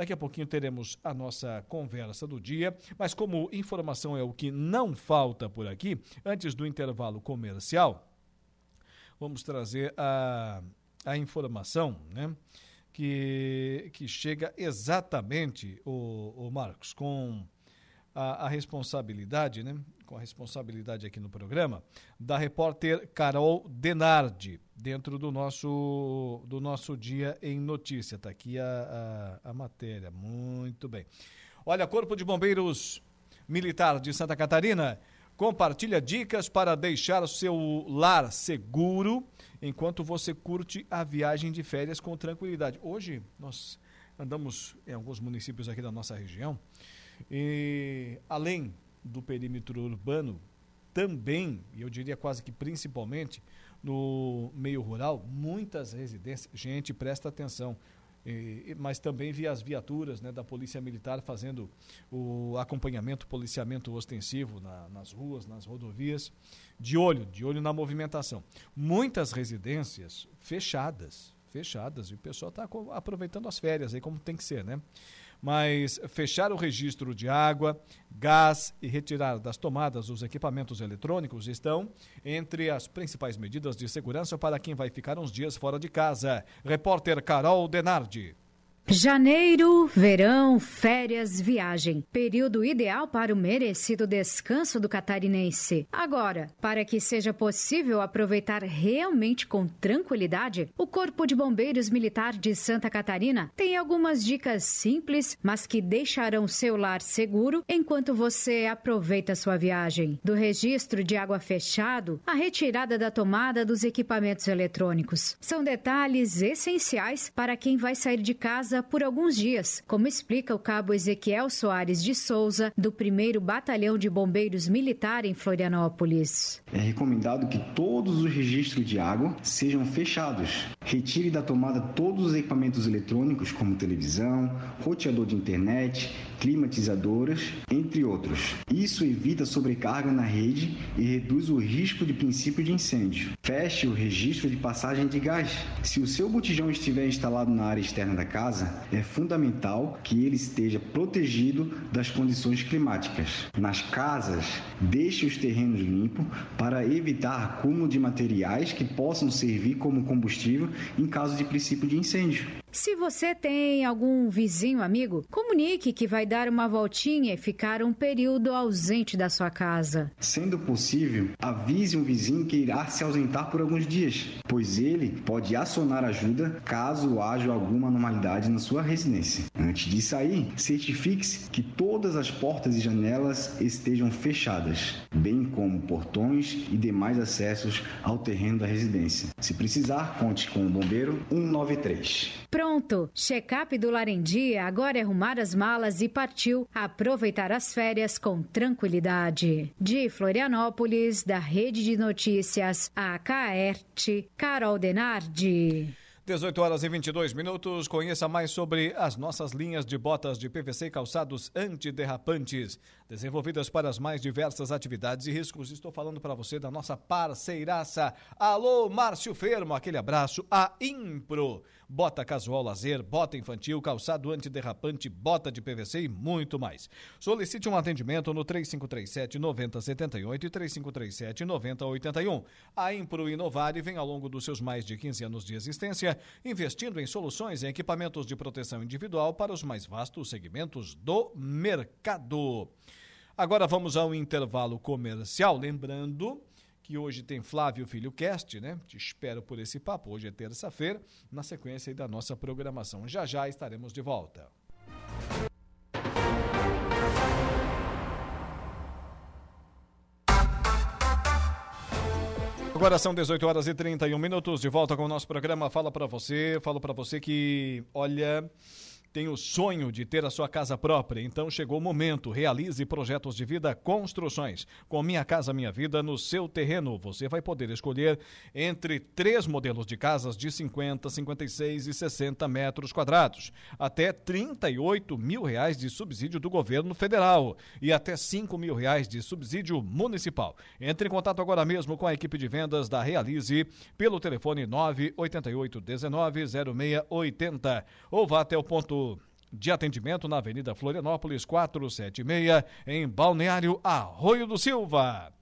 S9: Daqui a pouquinho teremos a nossa conversa do dia, mas como informação é o que não falta por aqui, antes do intervalo comercial, vamos trazer a, a informação, né? Que, que chega exatamente, o, o Marcos, com a, a, responsabilidade, né? Com a responsabilidade aqui no programa, da repórter Carol Denardi dentro do nosso, do nosso Dia em Notícia. Está aqui a, a, a matéria. Muito bem. Olha, Corpo de Bombeiros Militar de Santa Catarina compartilha dicas para deixar o seu lar seguro enquanto você curte a viagem de férias com tranquilidade. Hoje nós andamos em alguns municípios aqui da nossa região e além do perímetro urbano, também, e eu diria quase que principalmente, no meio rural, muitas residências. Gente, presta atenção. e, mas também via as viaturas né, da Polícia Militar fazendo o acompanhamento, policiamento ostensivo na, nas ruas, nas rodovias, de olho, de olho na movimentação. Muitas residências fechadas, fechadas, e o pessoal está aproveitando as férias aí como tem que ser, né? Mas fechar o registro de água, gás e retirar das tomadas os equipamentos eletrônicos estão entre as principais medidas de segurança para quem vai ficar uns dias fora de casa. Repórter Carol Denardi.
S24: Janeiro, verão, férias, viagem. Período ideal para o merecido descanso do catarinense. Agora, para que seja possível aproveitar realmente com tranquilidade, o Corpo de Bombeiros Militar de Santa Catarina tem algumas dicas simples, mas que deixarão seu lar seguro enquanto você aproveita sua viagem. Do registro de água fechado à retirada da tomada dos equipamentos eletrônicos. São detalhes essenciais para quem vai sair de casa por alguns dias, como explica o cabo Ezequiel Soares de Souza, do 1 Batalhão de Bombeiros Militar em Florianópolis.
S25: É recomendado que todos os registros de água sejam fechados. Retire da tomada todos os equipamentos eletrônicos, como televisão, roteador de internet, climatizadoras, entre outros. Isso evita sobrecarga na rede e reduz o risco de princípio de incêndio. Feche o registro de passagem de gás. Se o seu botijão estiver instalado na área externa da casa, é fundamental que ele esteja protegido das condições climáticas. Nas casas, deixe os terrenos limpos para evitar acúmulo de materiais que possam servir como combustível em caso de princípio de incêndio.
S24: Se você tem algum vizinho amigo, comunique que vai dar uma voltinha e ficar um período ausente da sua casa.
S25: Sendo possível, avise um vizinho que irá se ausentar por alguns dias, pois ele pode acionar ajuda caso haja alguma anormalidade na sua residência. Antes de sair, certifique-se que todas as portas e janelas estejam fechadas, bem como portões e demais acessos ao terreno da residência. Se precisar, conte com o bombeiro 193.
S24: Pronto! Check-up do Larendia agora é arrumar as malas e partiu aproveitar as férias com tranquilidade. De Florianópolis, da Rede de Notícias, a Caerte, Carol Denardi.
S9: 18 horas e 22 minutos. Conheça mais sobre as nossas linhas de botas de PVC e calçados antiderrapantes, desenvolvidas para as mais diversas atividades e riscos. Estou falando para você da nossa parceiraça. Alô, Márcio Fermo, aquele abraço. A Impro bota casual lazer, bota infantil, calçado antiderrapante, bota de PVC e muito mais. Solicite um atendimento no 3537 9078 e 3537 9081. A Impro Inovare vem ao longo dos seus mais de 15 anos de existência investindo em soluções e equipamentos de proteção individual para os mais vastos segmentos do mercado. Agora vamos ao intervalo comercial, lembrando que hoje tem Flávio Filho Cast, né? Te espero por esse papo. Hoje é terça-feira, na sequência da nossa programação. Já já estaremos de volta. Agora são 18 horas e 31 minutos, de volta com o nosso programa Fala para você. Falo para você que, olha, tem o sonho de ter a sua casa própria, então chegou o momento. Realize projetos de vida construções. Com Minha Casa Minha Vida no seu terreno, você vai poder escolher entre três modelos de casas de 50, 56 e 60 metros quadrados, até 38 mil reais de subsídio do governo federal e até 5 mil reais de subsídio municipal. Entre em contato agora mesmo com a equipe de vendas da Realize pelo telefone 988 19 0680 ou vá até o ponto de atendimento na Avenida Florianópolis 476, em Balneário Arroio do Silva.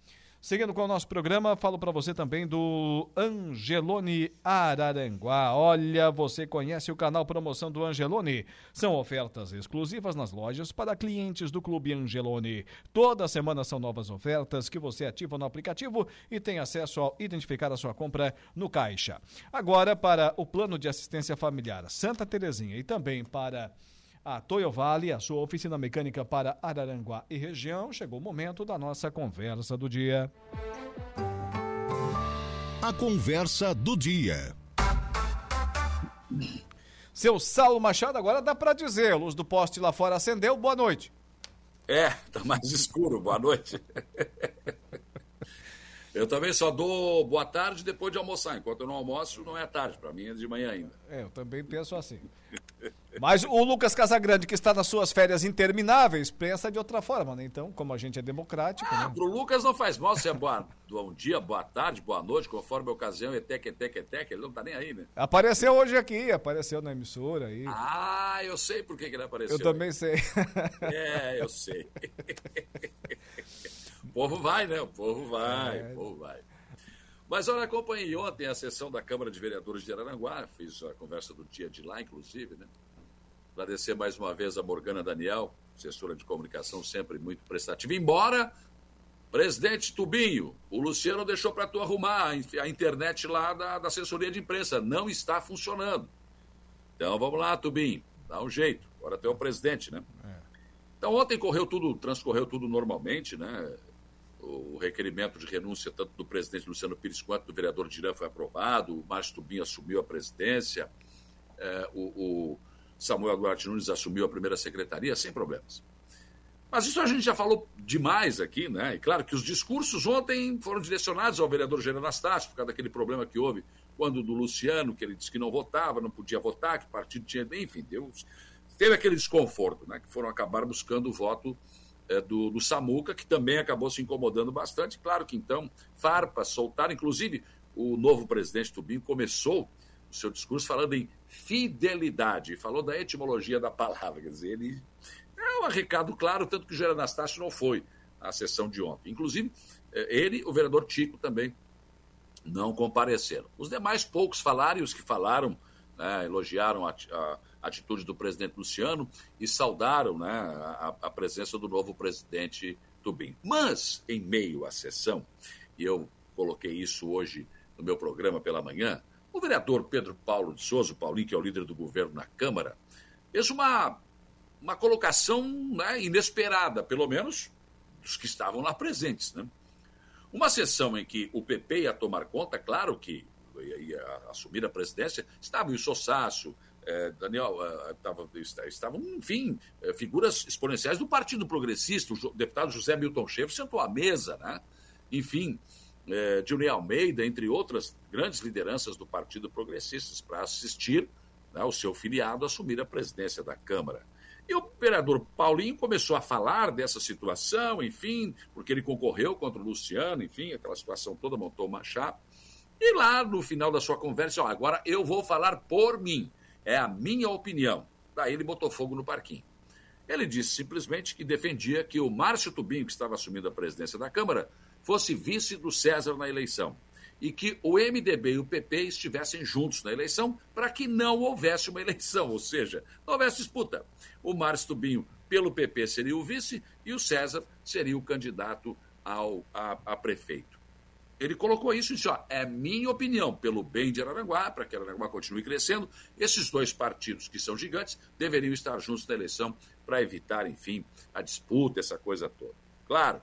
S9: Seguindo com o nosso programa, falo para você também do Angelone Araranguá. Olha, você conhece o canal Promoção do Angelone? São ofertas exclusivas nas lojas para clientes do Clube Angelone. Toda semana são novas ofertas que você ativa no aplicativo e tem acesso a identificar a sua compra no caixa. Agora, para o plano de assistência familiar Santa Terezinha e também para a Toyo Vale, a sua oficina mecânica para Araranguá e região. Chegou o momento da nossa conversa do dia.
S8: A conversa do dia.
S9: Seu Saulo Machado, agora dá para dizer, a luz do poste lá fora acendeu. Boa noite.
S26: É, tá mais escuro. Boa noite. Eu também só dou boa tarde depois de almoçar. Enquanto eu não almoço, não é tarde. Para mim é de manhã ainda.
S9: É, eu também penso assim. Mas o Lucas Casagrande, que está nas suas férias intermináveis, pensa de outra forma, né? Então, como a gente é democrático.
S26: Ah,
S9: né?
S26: pro Lucas não faz mal se é boa, bom dia, boa tarde, boa noite, conforme a ocasião, etec, etec, etec, ele não tá nem aí, né?
S9: Apareceu hoje aqui, apareceu na emissora aí.
S26: Ah, eu sei por que, que ele apareceu.
S9: Eu também sei.
S26: É, eu sei. o povo vai, né? O povo vai,
S9: É.
S26: o povo vai. Mas olha, acompanhei ontem a sessão da Câmara de Vereadores de Araranguá, fiz a conversa do dia de lá, inclusive, né? Agradecer mais uma vez a Morgana Daniel, assessora de comunicação, sempre muito prestativa. Embora, presidente Tubinho, o Luciano deixou para tu arrumar a in- a internet lá da, da assessoria de imprensa. Não está funcionando. Então vamos lá, Tubinho, dá um jeito. Agora tu é o presidente, né? Então ontem correu tudo, transcorreu tudo normalmente, né? O requerimento de renúncia tanto do presidente Luciano Pires quanto do vereador Dirã foi aprovado, o Márcio Tubinho assumiu a presidência, eh, o, o Samuel Duarte Nunes assumiu a primeira secretaria sem problemas. Mas isso a gente já falou demais aqui, né? E claro que os discursos ontem foram direcionados ao vereador Gerando Anastácio, por causa daquele problema que houve quando do Luciano, que ele disse que não votava, não podia votar, que partido tinha. Enfim, deu, teve aquele desconforto, né? Que foram acabar buscando o voto eh, do, do Samuca, que também acabou se incomodando bastante. Claro que então, farpas soltaram, inclusive o novo presidente Tubinho começou o seu discurso falando em fidelidade, falou da etimologia da palavra, quer dizer, ele é um recado claro, tanto que o Jair Anastácio não foi à sessão de ontem. Inclusive, eh, ele, o vereador Tico também não compareceram. Os demais poucos falaram, e os que falaram, né, elogiaram a, a atitude do presidente Luciano e saudaram né, a, a presença do novo presidente Tubim. Mas, em meio à sessão, e eu coloquei isso hoje no meu programa pela manhã, o vereador Pedro Paulo de Souza, o Paulinho, que é o líder do governo na Câmara, fez uma, uma colocação né, inesperada, pelo menos dos que estavam lá presentes. Né? Uma sessão em que o PP ia tomar conta, claro que ia, assumir a presidência, estava o Sossácio, eh, Daniel, eh, tava, estavam, enfim, eh, figuras exponenciais do Partido Progressista, o deputado José Milton Schaefer sentou à mesa, né? enfim, Dilney Almeida, entre outras grandes lideranças do Partido Progressista, para assistir né, o seu filiado assumir a presidência da Câmara. E o vereador Paulinho começou a falar dessa situação, enfim, porque ele concorreu contra o Luciano, enfim, aquela situação toda, montou uma chapa. E lá no final da sua conversa, ó, agora eu vou falar por mim, é a minha opinião. Daí ele botou fogo no parquinho. Ele disse simplesmente que defendia que o Márcio Tubinho, que estava assumindo a presidência da Câmara, fosse vice do César na eleição. E que o MDB e o PP estivessem juntos na eleição para que não houvesse uma eleição, ou seja, não houvesse disputa. O Márcio Tubinho, pelo PP, seria o vice e o César seria o candidato ao, a, a prefeito. Ele colocou isso e disse: ó, é minha opinião, pelo bem de Araranguá, para que Araranguá continue crescendo, esses dois partidos que são gigantes deveriam estar juntos na eleição para evitar, enfim, a disputa, essa coisa toda. Claro,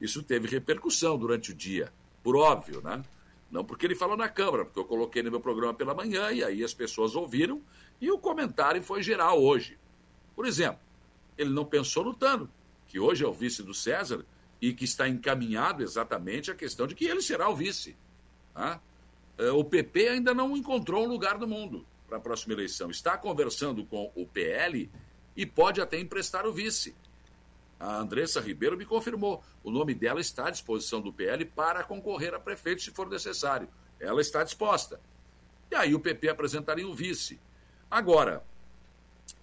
S26: isso teve repercussão durante o dia, por óbvio, né? Não porque ele falou na Câmara, porque eu coloquei no meu programa pela manhã e aí as pessoas ouviram e o comentário foi geral hoje. Por exemplo, ele não pensou no Tano, que hoje é o vice do César e que está encaminhado exatamente a questão de que ele será o vice. Tá? Eh, O PP ainda não encontrou um lugar no mundo para a próxima eleição. Está conversando com o PL e pode até emprestar o vice. A Andressa Ribeiro me confirmou. O nome dela está à disposição do PL para concorrer a prefeito se for necessário. Ela está disposta. E aí o PP apresentaria o vice. Agora,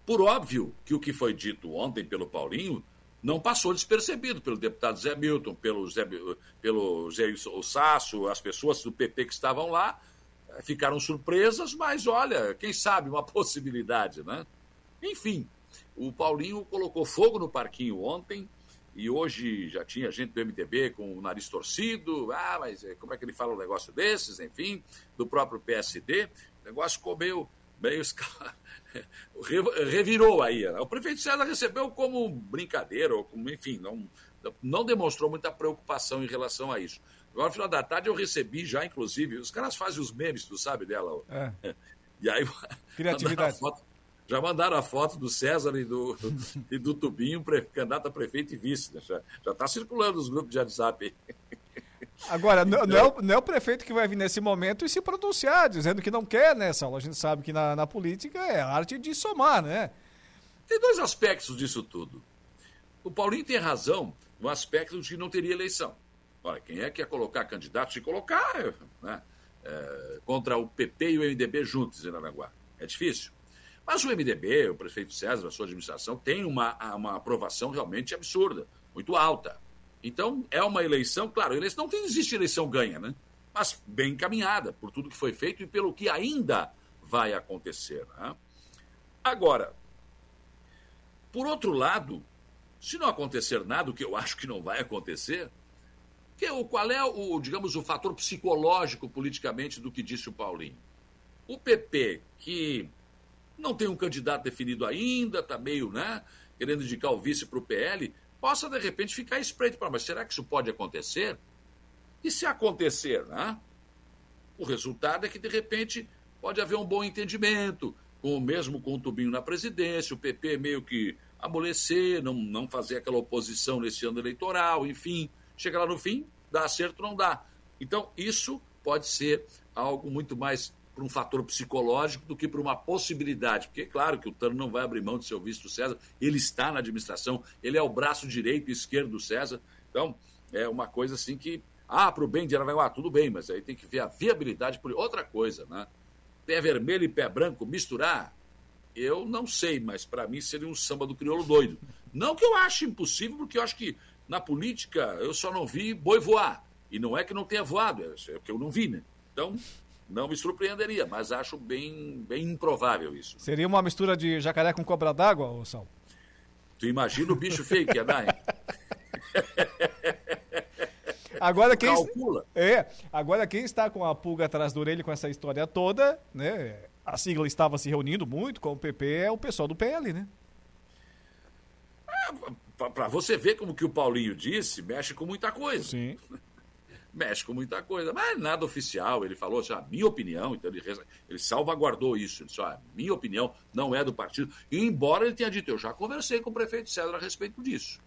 S26: por óbvio que o que foi dito ontem pelo Paulinho não passou despercebido pelo deputado Zé Milton, pelo Zé, pelo Zé Sasso, as pessoas do PP que estavam lá eh, ficaram surpresas, mas olha, quem sabe uma possibilidade, né? Enfim, o Paulinho colocou fogo no parquinho ontem e hoje já tinha gente do MDB com o nariz torcido. Ah, mas eh, como é que ele fala um negócio desses? Enfim, do próprio PSD. O negócio ficou meio, revirou aí. né? O prefeito César recebeu como brincadeira, ou como, enfim, não, não demonstrou muita preocupação em relação a isso. Agora, no final da tarde, eu recebi já, inclusive, os caras fazem os memes, tu sabe dela.
S9: É.
S26: E aí,
S9: Criatividade.
S26: foto- já mandaram a foto do César e do, e do Tubinho, candidato a prefeito e vice. né? Já está circulando nos grupos de WhatsApp. aí.
S9: Agora, não, não, é o, não, é o, prefeito que vai vir nesse momento e se pronunciar, dizendo que não quer, né, Saulo? A gente sabe que na, na política é a arte de somar, né?
S26: Tem dois aspectos disso tudo. O Paulinho tem razão no aspecto de que não teria eleição. Olha, quem é que ia colocar candidato? Se colocar né, é, contra o PP e o MDB juntos em Aranaguá. É difícil. Mas o MDB, o prefeito César, a sua administração, tem uma, uma aprovação realmente absurda, muito alta. Então, é uma eleição, claro, eleição, não tem, existe eleição ganha, né? Mas bem encaminhada por tudo que foi feito e pelo que ainda vai acontecer. Né? Agora, por outro lado, se não acontecer nada, o que eu acho que não vai acontecer, que, qual é o, digamos, o fator psicológico politicamente do que disse o Paulinho? O PP, que não tem um candidato definido ainda, está meio, né, querendo indicar o vice para o PL, possa de repente ficar espreito para, mas será que isso pode acontecer? E se acontecer, né? O resultado é que de repente pode haver um bom entendimento, com o mesmo com o Tubinho na presidência, o PP meio que amolecer, não, não fazer aquela oposição nesse ano eleitoral, enfim, chega lá no fim, dá certo ou não dá. Então, isso pode ser algo muito mais por um fator psicológico do que por uma possibilidade. Porque é claro que o Tano não vai abrir mão de seu vice do César, ele está na administração, ele é o braço direito e esquerdo do César. Então, é uma coisa assim que, ah, para o bem de Aranaguá, tudo bem, mas aí tem que ver a viabilidade por outra coisa, né? Pé vermelho e pé branco, misturar, eu não sei, mas para mim seria um samba do crioulo doido. Não que eu ache impossível, porque eu acho que na política eu só não vi boi voar. E não é que não tenha voado, é, é que eu não vi, né? Então, não me surpreenderia, mas acho bem, bem improvável isso.
S9: Seria uma mistura de jacaré com cobra d'água, Sal?
S26: Tu imagina o bicho feio que ia dar, hein?
S9: Agora quem, Calcula. É, agora quem está com a pulga atrás da orelha com essa história toda, né? A sigla estava se reunindo muito com o PP, é o pessoal do PL, né?
S26: É, para você ver como que o Paulinho disse, mexe com muita coisa.
S9: Sim
S26: mexe com muita coisa, mas nada oficial. Ele falou assim, a minha opinião, então ele, ele salvaguardou isso. Ele disse, a minha opinião não é do partido. E embora ele tenha dito, eu já conversei com o prefeito César a respeito disso.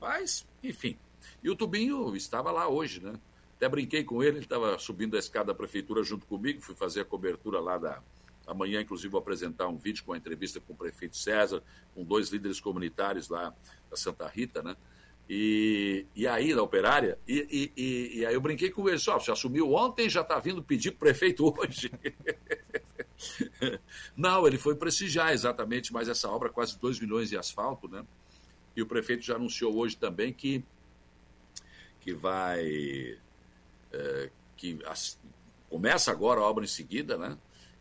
S26: Mas, enfim. E o Tubinho estava lá hoje, né? Até brinquei com ele, ele estava subindo a escada da prefeitura junto comigo, fui fazer a cobertura lá da. Amanhã, inclusive, vou apresentar um vídeo com a entrevista com o prefeito César, com dois líderes comunitários lá da Santa Rita, né? E, e aí, na operária, e, e, e aí eu brinquei com ele, só, você assumiu ontem já está vindo pedir prefeito hoje. Não, ele foi prestigiar exatamente mais essa obra, quase 2 milhões de asfalto, né? E o prefeito já anunciou hoje também que, que vai. É, que as, começa agora a obra em seguida, né?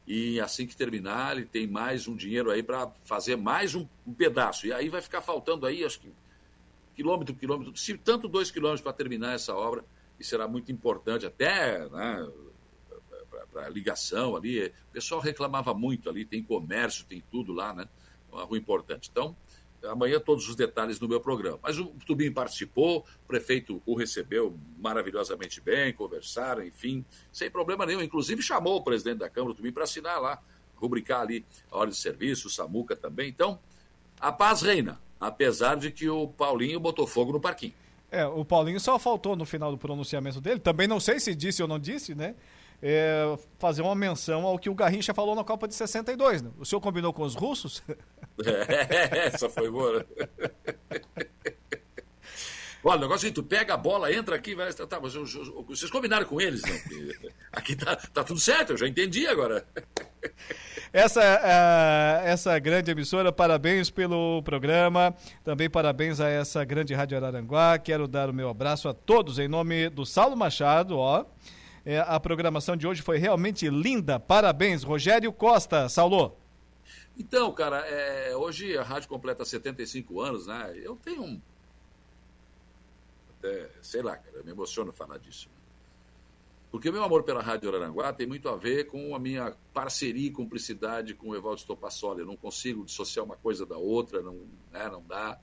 S26: E assim que terminar, ele tem mais um dinheiro aí para fazer mais um, um pedaço. E aí vai ficar faltando aí, acho que quilômetro quilômetro, se tanto dois quilômetros para terminar essa obra, que será muito importante até né, para ligação ali. O pessoal reclamava muito ali, tem comércio, tem tudo lá, né? Uma rua importante. Então, amanhã todos os detalhes no meu programa. Mas o Tubinho participou, o prefeito o recebeu maravilhosamente bem, conversaram, enfim, sem problema nenhum. Inclusive chamou o presidente da Câmara, o Tubinho, para assinar lá, rubricar ali a hora de serviço, o Samuca também. Então, a paz reina apesar de que o Paulinho botou fogo no parquinho.
S9: É, o Paulinho só faltou no final do pronunciamento dele, também não sei se disse ou não disse, né? É, fazer uma menção ao que o Garrincha falou na Copa de 62. Né? O senhor combinou com os russos?
S26: É, essa foi boa. Olha, o negócio é tu pega a bola, entra aqui, vai. Tá, mas vocês combinaram com eles, não? Aqui tá, tá tudo certo, eu já entendi agora.
S9: Essa, uh, essa grande emissora, parabéns pelo programa. Também parabéns a essa grande Rádio Araranguá. Quero dar o meu abraço a todos em nome do Saulo Machado, ó. É, a programação de hoje foi realmente linda. Parabéns, Rogério Costa. Saulo.
S26: Então, cara, é, hoje a rádio completa 75 anos, né? Eu tenho um. Até, sei lá, cara, eu me emociono falar disso. Porque o meu amor pela Rádio Araranguá tem muito a ver com a minha parceria e cumplicidade com o Evaldo Stopassoli. Eu não consigo dissociar uma coisa da outra, não, né, não dá.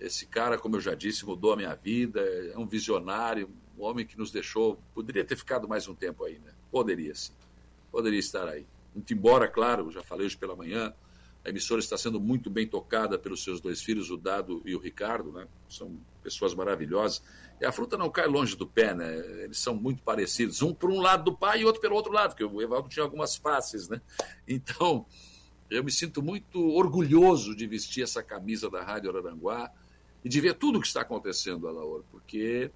S26: Esse cara, como eu já disse, mudou a minha vida, é um visionário, um homem que nos deixou. Poderia ter ficado mais um tempo aí, né? Poderia sim. Poderia estar aí. Muito embora, claro, já falei hoje pela manhã, A emissora está sendo muito bem tocada pelos seus dois filhos, o Dado e o Ricardo, né? São pessoas maravilhosas. E a fruta não cai longe do pé, né? Eles são muito parecidos, um por um lado do pai e outro pelo outro lado, porque o Evaldo tinha algumas faces, né? Então, eu me sinto muito orgulhoso de vestir essa camisa da Rádio Araranguá e de ver tudo o que está acontecendo, Alaor, porque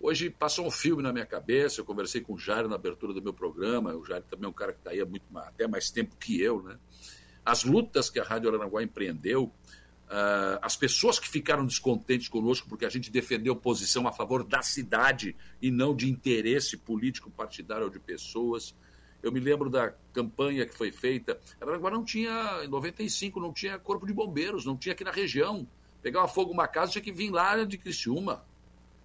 S26: hoje passou um filme na minha cabeça, eu conversei com o Jairo na abertura do meu programa, o Jairo também é um cara que está aí há muito, até mais tempo que eu, né? As lutas que a Rádio Araranguá empreendeu, Uh, as pessoas que ficaram descontentes conosco porque a gente defendeu posição a favor da cidade e não de interesse político partidário de pessoas. Eu me lembro da campanha que foi feita. Araraguá não tinha, em 95, não tinha corpo de bombeiros, não tinha aqui na região. Pegava fogo uma casa, tinha que vir lá de Criciúma.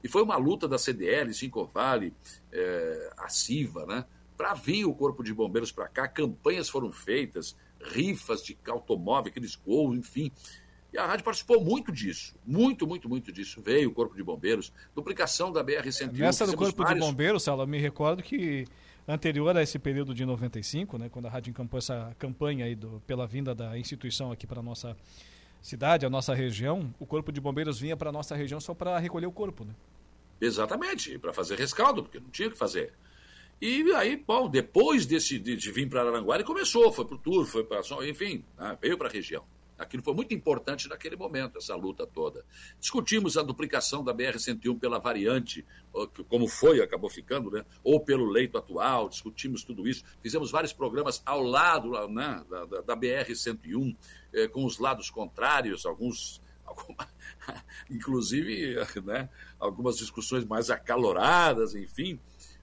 S26: E foi uma luta da CDL, Cinco Vale, é, a CIVA, né? Para vir o corpo de bombeiros para cá, campanhas foram feitas, rifas de automóvel, aqueles gols, enfim. E a rádio participou muito disso, muito, muito, muito disso. Veio o Corpo de Bombeiros, duplicação da BR-101.
S9: Nessa do Corpo vários... de Bombeiros, Sala, me recordo que anterior a esse período de 95, né, quando a rádio encampou essa campanha aí do, pela vinda da instituição aqui para a nossa cidade, a nossa região, o Corpo de Bombeiros vinha para a nossa região só para recolher o corpo, né?
S26: Exatamente, para fazer rescaldo, porque não tinha o que fazer. E aí, bom, depois desse, de, de vir para Aranguá, ele começou, foi para o Tour, foi para. Enfim, né, veio para a região. Aquilo foi muito importante naquele momento, essa luta toda. Discutimos a duplicação da BR-101 pela variante, como foi, acabou ficando, né? ou pelo leito atual, discutimos tudo isso. Fizemos vários programas ao lado né? da, da, da BR-101, eh, com os lados contrários, alguns. Alguma, inclusive, né? algumas discussões mais acaloradas, enfim.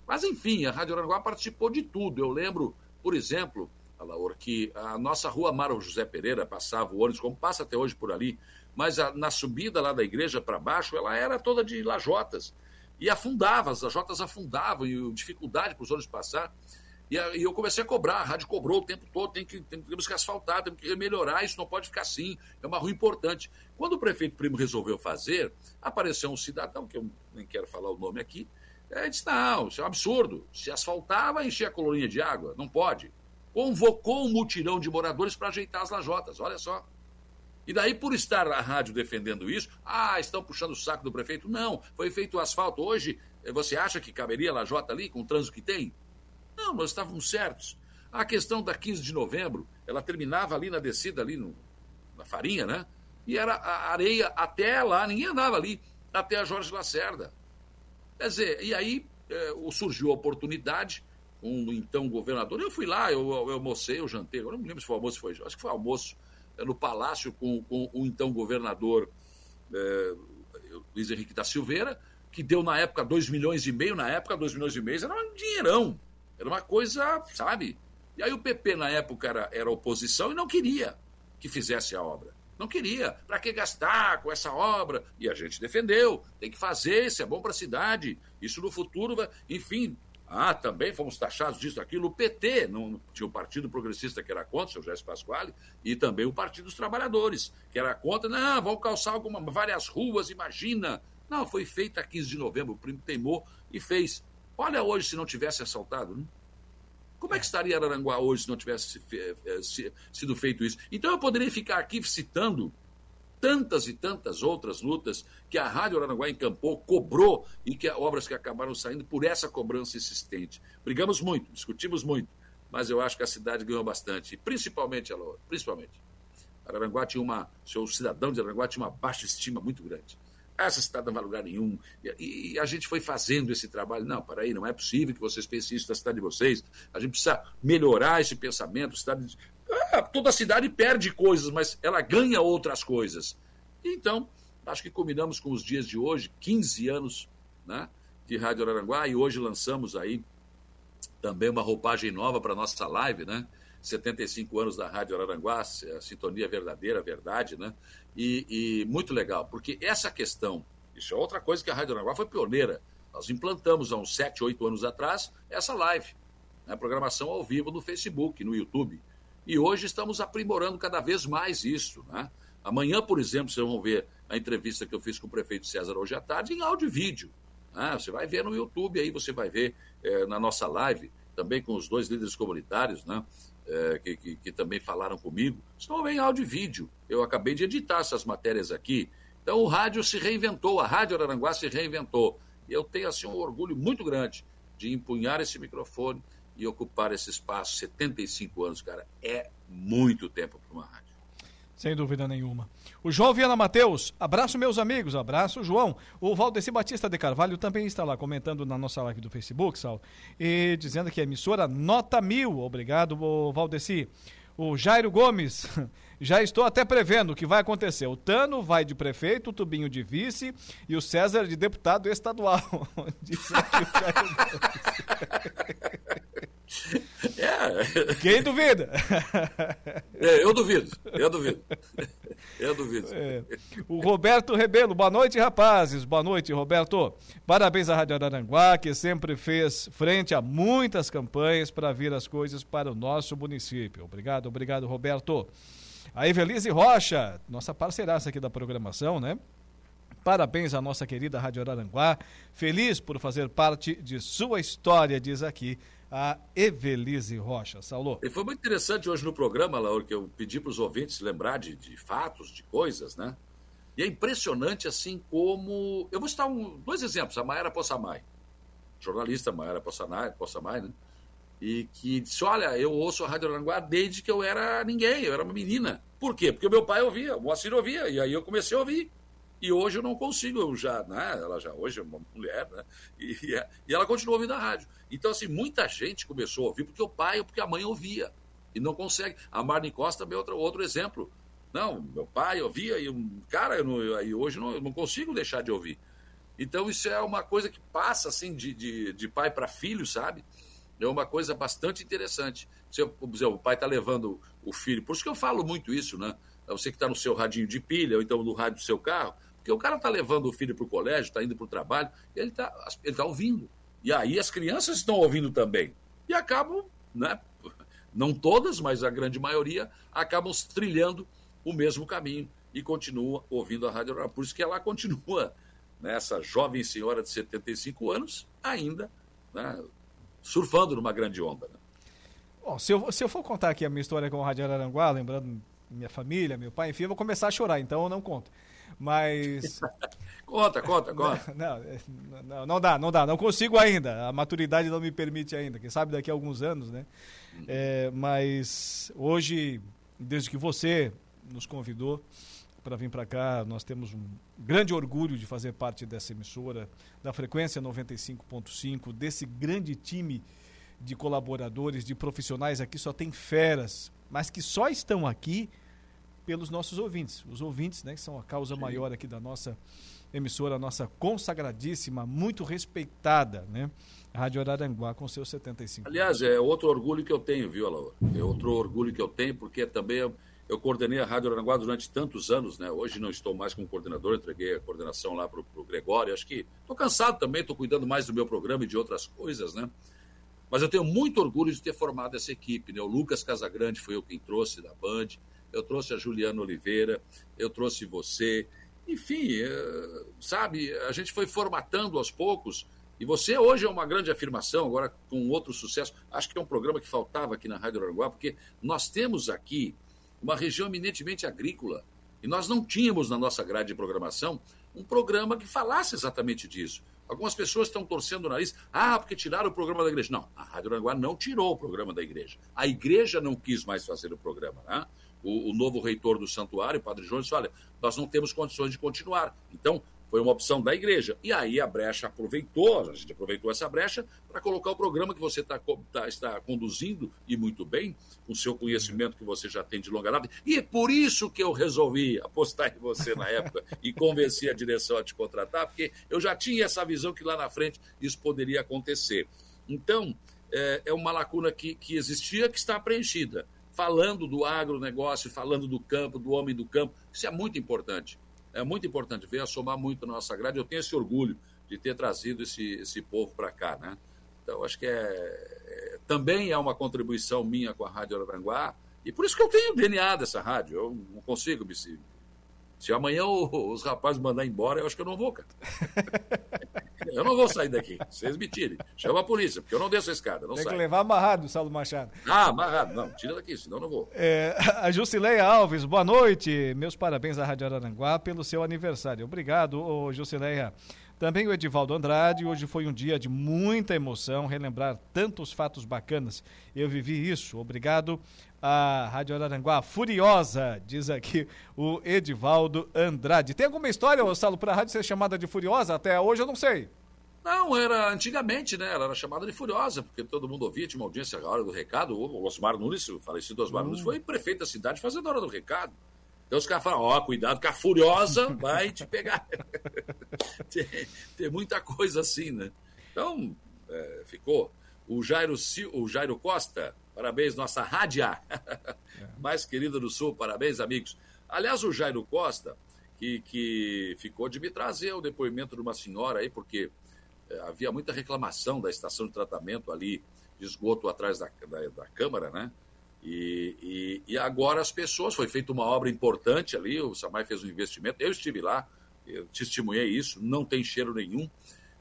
S26: Mas, enfim, a Rádio Aranguá participou de tudo. Eu lembro, por exemplo, Alaor, que a nossa rua Mário José Pereira passava o ônibus, como passa até hoje por ali, mas a, na subida lá da igreja para baixo, ela era toda de lajotas. E afundava, as lajotas afundavam, e dificuldade para os ônibus passar. E, a, e, eu comecei a cobrar, a rádio cobrou o tempo todo, tem que, tem, temos que asfaltar, temos que melhorar, isso não pode ficar assim, é uma rua importante. Quando o prefeito Primo resolveu fazer, apareceu um cidadão, que eu nem quero falar o nome aqui, é, disse, não, isso é um absurdo, se asfaltar vai encher a colonia de água, não pode convocou um mutirão de moradores para ajeitar as lajotas, olha só. E daí, por estar a rádio defendendo isso, ah, estão puxando o saco do prefeito. Não, foi feito o asfalto. Hoje, eh, você acha que caberia a lajota ali com o trânsito que tem? Não, nós estávamos certos. A questão da 15 de novembro, ela terminava ali na descida, ali no, na farinha, né? E era a areia até lá, ninguém andava ali, até a Jorge Lacerda. Quer dizer, e aí eh, surgiu a oportunidade um então governador. Eu fui lá, eu, eu almocei, eu jantei, eu não me lembro se foi almoço, foi, acho que foi almoço é, no palácio com, com o então governador é, Luiz Henrique da Silveira, que deu na época 2 milhões e meio, na época 2 milhões e meio era um dinheirão, era uma coisa, sabe? E aí o PP na época era, era oposição e não queria que fizesse a obra. Não queria. Para que gastar com essa obra? E a gente defendeu. Tem que fazer, isso é bom para a cidade. Isso no futuro vai. Enfim, ah, também fomos taxados disso, aquilo. O PT, não, tinha o Partido Progressista que era contra, o seu Jéssica Pasquale, e também o Partido dos Trabalhadores, que era contra. Não, vão calçar alguma, várias ruas, imagina. Não, foi feita a 15 de novembro, o primo teimou e fez. Olha hoje se não tivesse assaltado, né? Como é que estaria Araranguá hoje se não tivesse eh, sido feito isso? Então eu poderia ficar aqui citando tantas e tantas outras lutas que a Rádio Aranaguá encampou, cobrou e que obras que acabaram saindo por essa cobrança insistente. Brigamos muito, discutimos muito, mas eu acho que a cidade ganhou bastante, principalmente ela, principalmente. Araranguá tinha uma, seu cidadão de Araranguá tinha uma baixa estima muito grande. Essa cidade não vai lugar nenhum. E, e, a gente foi fazendo esse trabalho. Não, para aí, não é possível que vocês pensem isso da cidade de vocês. A gente precisa melhorar esse pensamento. A cidade ah, toda cidade perde coisas, mas ela ganha outras coisas. Então, acho que combinamos com os dias de hoje, 15 anos né, de Rádio Araranguá, e hoje lançamos aí também uma roupagem nova para a nossa live, né? 75 anos da Rádio Araranguá, a sintonia verdadeira, verdade, né? E, e, muito legal, porque essa questão, isso é outra coisa que a Rádio Araranguá foi pioneira. Nós implantamos há uns 7, 8 anos atrás essa live, né? programação ao vivo no Facebook, no YouTube. E hoje estamos aprimorando cada vez mais isso. Né? Amanhã, por exemplo, vocês vão ver a entrevista que eu fiz com o prefeito César hoje à tarde em áudio e vídeo. Né? Você vai ver no YouTube, aí você vai ver é, na nossa live também com os dois líderes comunitários, né? É, que, que, que, também falaram comigo, estão em áudio e vídeo. Eu acabei de editar essas matérias aqui. Então o rádio se reinventou, a Rádio Araranguá se reinventou. E eu tenho assim um orgulho muito grande de empunhar esse microfone e ocupar esse espaço. 75 anos, cara, é muito tempo para uma rádio.
S9: Sem dúvida nenhuma. O João Viana Matheus, abraço meus amigos, abraço João. O Valdeci Batista de Carvalho também está lá comentando na nossa live do Facebook, Sal, e dizendo que a emissora nota mil. Obrigado, Valdeci. O Jairo Gomes, já estou até prevendo o que vai acontecer. O Tano vai de prefeito, o Tubinho de vice e o César de deputado estadual. Disse aqui o. É. Quem duvida?
S26: É, eu duvido, eu duvido. Eu duvido. É.
S9: O Roberto Rebelo, boa noite, rapazes. Boa noite, Roberto. Parabéns à Rádio Araranguá, que sempre fez frente a muitas campanhas para vir as coisas para o nosso município. Obrigado, obrigado, Roberto. A Evelise Rocha, nossa parceiraça aqui da programação, né? Parabéns à nossa querida Rádio Araranguá. Feliz por fazer parte de sua história, diz aqui a Evelise Rocha. Saulo.
S26: E foi muito interessante hoje no programa, Laura, que eu pedi para os ouvintes lembrar de, de, fatos, de coisas, né? E é impressionante, assim, como. Eu vou citar um, dois exemplos. A Maera Possamay, jornalista Maera Possamay, Possamay, né? E que disse: Olha, eu ouço a Rádio Aranguá desde que eu era ninguém, eu era uma menina. Por quê? Porque meu pai ouvia, o Moacir ouvia, e aí eu comecei a ouvir. E hoje eu não consigo, eu já, né? Ela já hoje é uma mulher, né? E, e ela continua ouvindo a rádio. Então, assim, muita gente começou a ouvir porque o pai ou porque a mãe ouvia. E não consegue. A Marne Costa é outro, outro exemplo. Não, meu pai ouvia e, cara, eu não, eu, hoje não, eu não consigo deixar de ouvir. Então, isso é uma coisa que passa, assim, de, de, de pai para filho, sabe? É uma coisa bastante interessante. Se eu, por exemplo, o pai está levando o filho, por isso que eu falo muito isso, né? Você que está no seu radinho de pilha, ou então no rádio do seu carro, porque o cara está levando o filho para o colégio, está indo para o trabalho, ele está ele tá ouvindo. E aí as crianças estão ouvindo também. E acabam, né? Não todas, mas a grande maioria, acabam trilhando o mesmo caminho e continuam ouvindo a Rádio. Por isso que ela continua, né, essa jovem senhora de 75 anos, ainda né, surfando numa grande onda. Né?
S9: Bom, se eu, se eu for contar aqui a minha história com a Rádio Araranguá, lembrando minha família, meu pai, enfim, eu vou começar a chorar, então eu não conto. Mas.
S26: conta, conta, conta.
S9: Não, não, não, dá, não dá. Não consigo ainda. A maturidade não me permite ainda. Quem sabe daqui a alguns anos, né? É, mas hoje, desde que você nos convidou para vir para cá, nós temos um grande orgulho de fazer parte dessa emissora, da frequência 95.5, desse grande time de colaboradores, de profissionais aqui, só tem feras, mas que só estão aqui pelos nossos ouvintes. Os ouvintes, né, que são a causa Sim. maior aqui da nossa emissora, a nossa consagradíssima, muito respeitada, né? Rádio Araranguá com seus 75
S26: Aliás, é outro orgulho que eu tenho, viu, Alaor? É outro orgulho que eu tenho, porque também eu, coordenei a Rádio Araranguá durante tantos anos, né? Hoje não estou mais como coordenador, entreguei a coordenação lá para o Gregório. Acho que estou cansado também, estou cuidando mais do meu programa e de outras coisas, né? Mas eu tenho muito orgulho de ter formado essa equipe, né? O Lucas Casagrande foi eu quem trouxe da Band, eu trouxe a Juliana Oliveira, eu trouxe você. Enfim, é, sabe, a gente foi formatando aos poucos. E você hoje é uma grande afirmação, agora com outro sucesso. Acho que é um programa que faltava aqui na Rádio Aranguá, porque nós temos aqui uma região eminentemente agrícola. E nós não tínhamos na nossa grade de programação um programa que falasse exatamente disso. Algumas pessoas estão torcendo o nariz. Ah, porque tiraram o programa da igreja. Não, a Rádio Aranguá não tirou o programa da igreja. A igreja não quis mais fazer o programa. Né? o, o novo reitor do santuário, o padre João, disse: olha, nós não temos condições de continuar. Então, foi uma opção da igreja. E aí a brecha aproveitou, a gente aproveitou essa brecha para colocar o programa que você tá, tá, está conduzindo, e muito bem, com o seu conhecimento que você já tem de longa data. E é por isso que eu resolvi apostar em você na época e convenci a direção a te contratar, porque eu já tinha essa visão que lá na frente isso poderia acontecer. Então, é, é uma lacuna que, que existia, que está preenchida falando do agronegócio, falando do campo, do homem do campo. Isso é muito importante. É muito importante, veio a somar muito na nossa grade. Eu tenho esse orgulho de ter trazido esse, esse povo para cá, né? Então, acho que é, é, também é uma contribuição minha com a Rádio Araranguá, e por isso que eu tenho o DNA dessa rádio. Eu não consigo me. Se, se amanhã os rapazes mandar embora, eu acho que eu não vou, cara. Eu não vou sair daqui. Vocês me tirem. Chama a polícia, porque eu não desço a escada. Não
S9: Tem
S26: saio.
S9: que levar amarrado, Saulo Machado.
S26: Ah, amarrado. Não, tira daqui, senão eu não vou.
S9: É, a Jusileia Alves, boa noite. Meus parabéns à Rádio Araranguá pelo seu aniversário. Obrigado, ô, Jusileia. Também o Edivaldo Andrade, hoje foi um dia de muita emoção, relembrar tantos fatos bacanas. Eu vivi isso. Obrigado à Rádio Araranguá Furiosa, diz aqui o Edivaldo Andrade. Tem alguma história, ô Saulo, para a rádio ser chamada de Furiosa? Até hoje eu não sei.
S26: Não, era antigamente, né? Ela era chamada de Furiosa, porque todo mundo ouvia, tinha uma audiência a hora do recado. O Osmar Nunes, o falecido Osmar Nunes, foi prefeito da cidade fazendo a hora do recado. Então os caras falam, ó, cuidado que a Furiosa vai te pegar. tem, tem muita coisa assim, né? Então, é, ficou. O Jairo, o Jairo Costa, parabéns, nossa rádia mais querida do Sul, parabéns, amigos. Aliás, o Jairo Costa, que, que ficou de me trazer o depoimento de uma senhora aí, porque é, havia muita reclamação da estação de tratamento ali, de esgoto atrás da, da, da Câmara, né? E, e, e agora as pessoas, foi feita uma obra importante ali, o Samai fez um investimento, eu estive lá, eu testemunhei isso, não tem cheiro nenhum,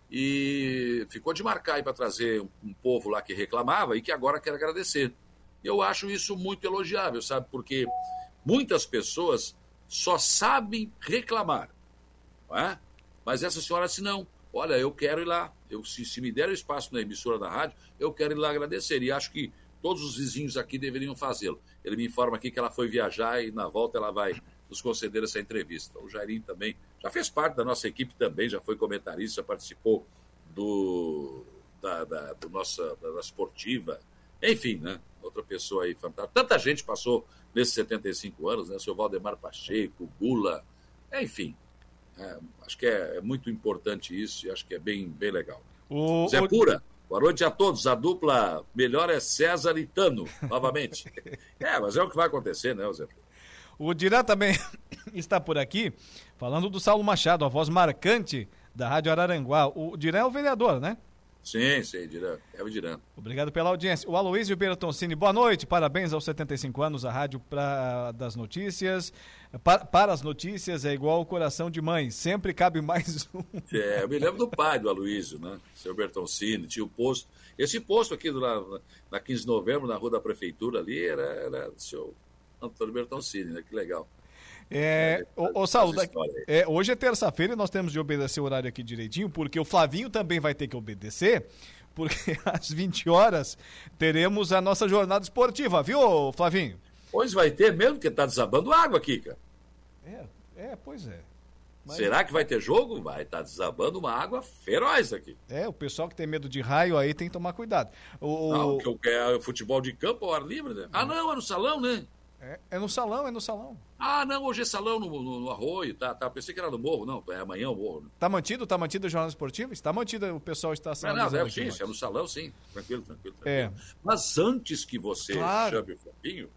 S26: e ficou de marcar para trazer um, um povo lá que reclamava e que agora quer agradecer. Eu acho isso muito elogiável, sabe? Porque muitas pessoas só sabem reclamar, é? Mas essa senhora disse, não, olha, eu quero ir lá, eu, se, se me der espaço na emissora da rádio, eu quero ir lá agradecer, e acho que todos os vizinhos aqui deveriam fazê-lo. Ele me informa aqui que ela foi viajar e na volta ela vai nos conceder essa entrevista. O Jairinho também já fez parte da nossa equipe também, já foi comentarista, participou do da, da, do nossa, da, da esportiva, enfim, né? Outra pessoa aí fantástica. Tanta gente passou nesses 75 anos, né? O seu Valdemar Pacheco, Gula, enfim. é, acho que é, é muito importante isso e acho que é bem, bem legal.
S9: O,
S26: Zé Pura, boa noite a todos. A dupla melhor é César e Tano, novamente. é, mas é o que vai acontecer, né, Zé Pura?
S9: O Dirã também está por aqui, falando do Saulo Machado, a voz marcante da Rádio Araranguá. O Dirã é o vereador, né?
S26: Sim, sim, Dirã. É o Dirã.
S9: Obrigado pela audiência. O Aloysio Bertoncini, boa noite, parabéns aos 75 anos, a Rádio pra, das Notícias. Pa- para as notícias é igual o coração de mãe, sempre cabe mais um.
S26: É, eu me lembro do pai do Aloysio, né? Seu Bertoncini, tinha o posto. Esse posto aqui do, na, na 15 de novembro, na rua da prefeitura ali, era, era seu Antônio Bertoncini, né? Que legal.
S9: É, ô, ô,
S26: aí.
S9: é, hoje é terça-feira e nós temos de obedecer o horário aqui direitinho, porque o Flavinho também vai ter que obedecer, porque às 20 horas teremos a nossa jornada esportiva, viu, Flavinho?
S26: Pois vai ter mesmo, porque tá desabando água aqui, cara.
S9: É, é pois é. Mas-
S26: Será que vai ter jogo? Vai, tá desabando uma água feroz aqui.
S9: É, o pessoal que tem medo de raio aí tem que tomar cuidado. O,
S26: Não, o que eu quero é futebol de campo ao ar livre, né? Ah, não, é no salão, né?
S9: É, é no salão, é no salão.
S26: Ah, não, hoje é salão no, no- no arroio, tá, tá. Pensei que era no morro, não. É amanhã o morro. Né?
S9: Tá mantido? Tá mantido a jornada esportiva? Está mantida, o pessoal está
S26: Não, não,
S9: sinalizando
S26: é, sim, é no salão, sim. Tranquilo, tranquilo, tranquilo.
S9: É.
S26: Mas antes que você
S9: Claro.
S26: chame o Fabinho,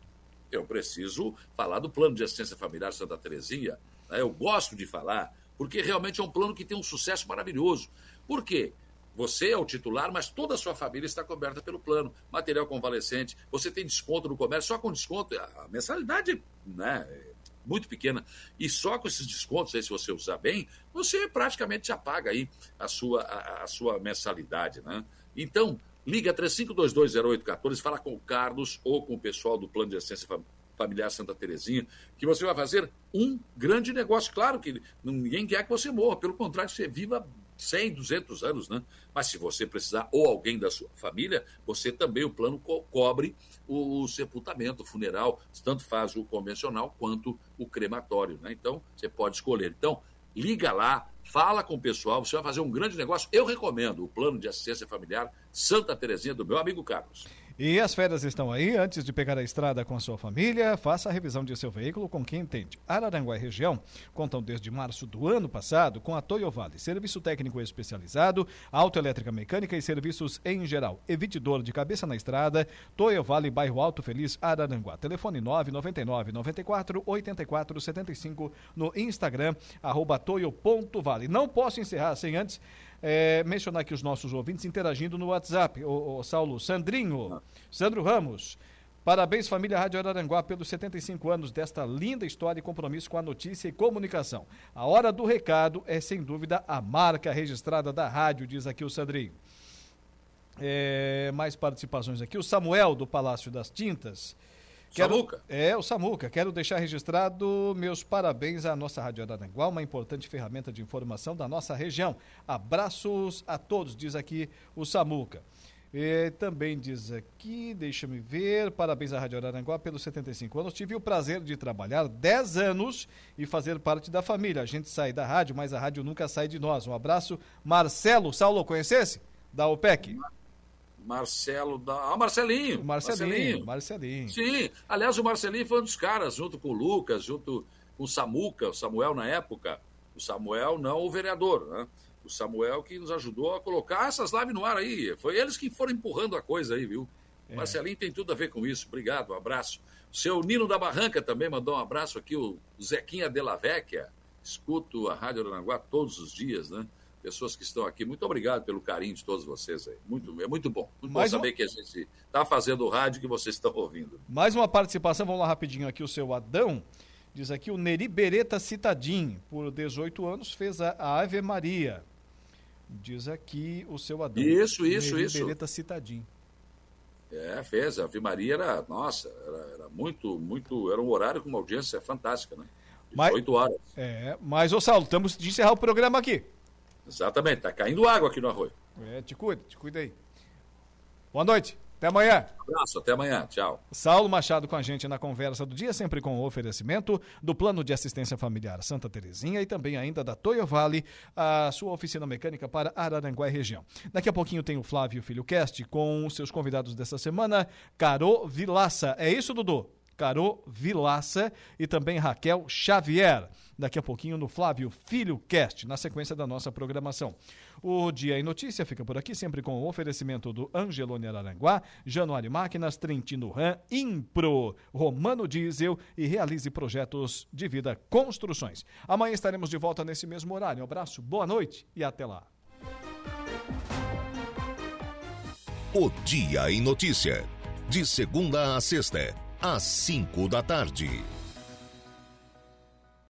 S26: eu preciso falar do plano de assistência familiar Santa Terezinha. né? Eu gosto de falar, porque realmente é um plano que tem um sucesso maravilhoso. Por quê? Você é o titular, mas toda a sua família está coberta pelo plano. Material convalescente, você tem desconto no comércio, só com desconto, a mensalidade né, é muito pequena. E só com esses descontos aí, se você usar bem, você praticamente já paga aí a sua, a, a sua mensalidade. Né? Então, liga 35220814, fala com o Carlos ou com o pessoal do Plano de Assistência Fam- Familiar Santa Terezinha, que você vai fazer um grande negócio. Claro que ninguém quer que você morra, pelo contrário, você viva 100, 200 anos, né? Mas se você precisar, ou alguém da sua família, você também, o plano co- cobre o, o sepultamento, o funeral, tanto faz o convencional quanto o crematório, né? Então, você pode escolher. Então, liga lá, fala com o pessoal, você vai fazer um grande negócio. Eu recomendo o plano de assistência familiar Santa Terezinha do meu amigo Carlos.
S9: E as férias estão aí. Antes de pegar a estrada com a sua família, faça a revisão de seu veículo com quem entende. Araranguá e região contam desde março do ano passado com a Toyo Vale, serviço técnico especializado, autoelétrica mecânica e serviços em geral. Evite dor de cabeça na estrada. Toyo Vale, bairro Alto Feliz, Araranguá. Telefone 999 94 84 75 no Instagram, arroba toyo.vale. Não posso encerrar sem antes é, mencionar aqui os nossos ouvintes interagindo no WhatsApp. O, Saulo Sandrinho, Sandro Ramos. Parabéns, família Rádio Araranguá, pelos 75 anos desta linda história e compromisso com a notícia e comunicação. A hora do recado é, sem dúvida, a marca registrada da rádio, diz aqui o Sandrinho. É, mais participações aqui. O Samuel, do Palácio das Tintas. Quero,
S26: Samuca.
S9: É, o Samuca. Quero deixar registrado meus parabéns à nossa Rádio Araranguá, uma importante ferramenta de informação da nossa região. Abraços a todos, diz aqui o Samuca. E também diz aqui, deixa-me ver, parabéns à Rádio Araranguá pelos 75 anos. Tive o prazer de trabalhar 10 anos e fazer parte da família. A gente sai da rádio, mas a rádio nunca sai de nós. Um abraço. Marcelo, Saulo, conhecesse? Da OPEC.
S26: Marcelo da. Ah, Marcelinho.
S9: Marcelinho, Marcelinho.
S26: Sim, aliás, o Marcelinho foi um dos caras, junto com o Lucas, junto com o Samuca, o Samuel na época. O Samuel, não o vereador, né? O Samuel que nos ajudou a colocar essas lives no ar aí. Foi eles que foram empurrando a coisa aí, viu? O Marcelinho tem tudo a ver com isso. Obrigado, um abraço. O seu Nino da Barranca também mandou um abraço aqui, o Zequinha Della Vecchia. Escuto a Rádio Aranguá todos os dias, né? Pessoas que estão aqui, muito obrigado pelo carinho de todos vocês aí. Muito, é muito bom. Muito
S9: Mais
S26: bom
S9: um-
S26: saber que a gente está fazendo o rádio que vocês estão ouvindo.
S9: Mais uma participação, vamos lá rapidinho aqui, o seu Adão. Diz aqui o Neri Bereta Citadim, por 18 anos, fez a, Ave Maria. Diz aqui o seu Adão.
S26: Isso, isso,
S9: Neri
S26: isso.
S9: Bereta Citadim.
S26: É, fez. A Ave Maria era, nossa, era, era muito, muito. Era um horário com uma audiência fantástica, né?
S9: Mas-
S26: 8 horas.
S9: É, mas, ô Saulo, estamos de encerrar o programa aqui.
S26: Exatamente, tá caindo água aqui no arroio.
S9: É, te cuida, te cuida aí. Boa noite, até amanhã.
S26: abraço, até amanhã. Tchau.
S9: Saulo Machado com a gente na conversa do dia, sempre com o oferecimento do Plano de Assistência Familiar Santa Terezinha e também ainda da Toyo Vale, a sua oficina mecânica para Araranguá e região. Daqui a pouquinho tem o Flávio Filho Cast com os seus convidados dessa semana, Carô Vilaça. É isso, Dudu? Carô Vilaça e também Raquel Xavier. Daqui a pouquinho no Flávio Filho Cast, na sequência da nossa programação. O Dia em Notícia fica por aqui, sempre com o oferecimento do Angelone Araranguá, Januário Máquinas, Trentino Ram, Impro, Romano Diesel e Realize Projetos de Vida Construções. Amanhã estaremos de volta nesse mesmo horário. Um abraço, boa noite e até lá.
S8: O Dia em Notícia. De segunda a sexta, às cinco da tarde.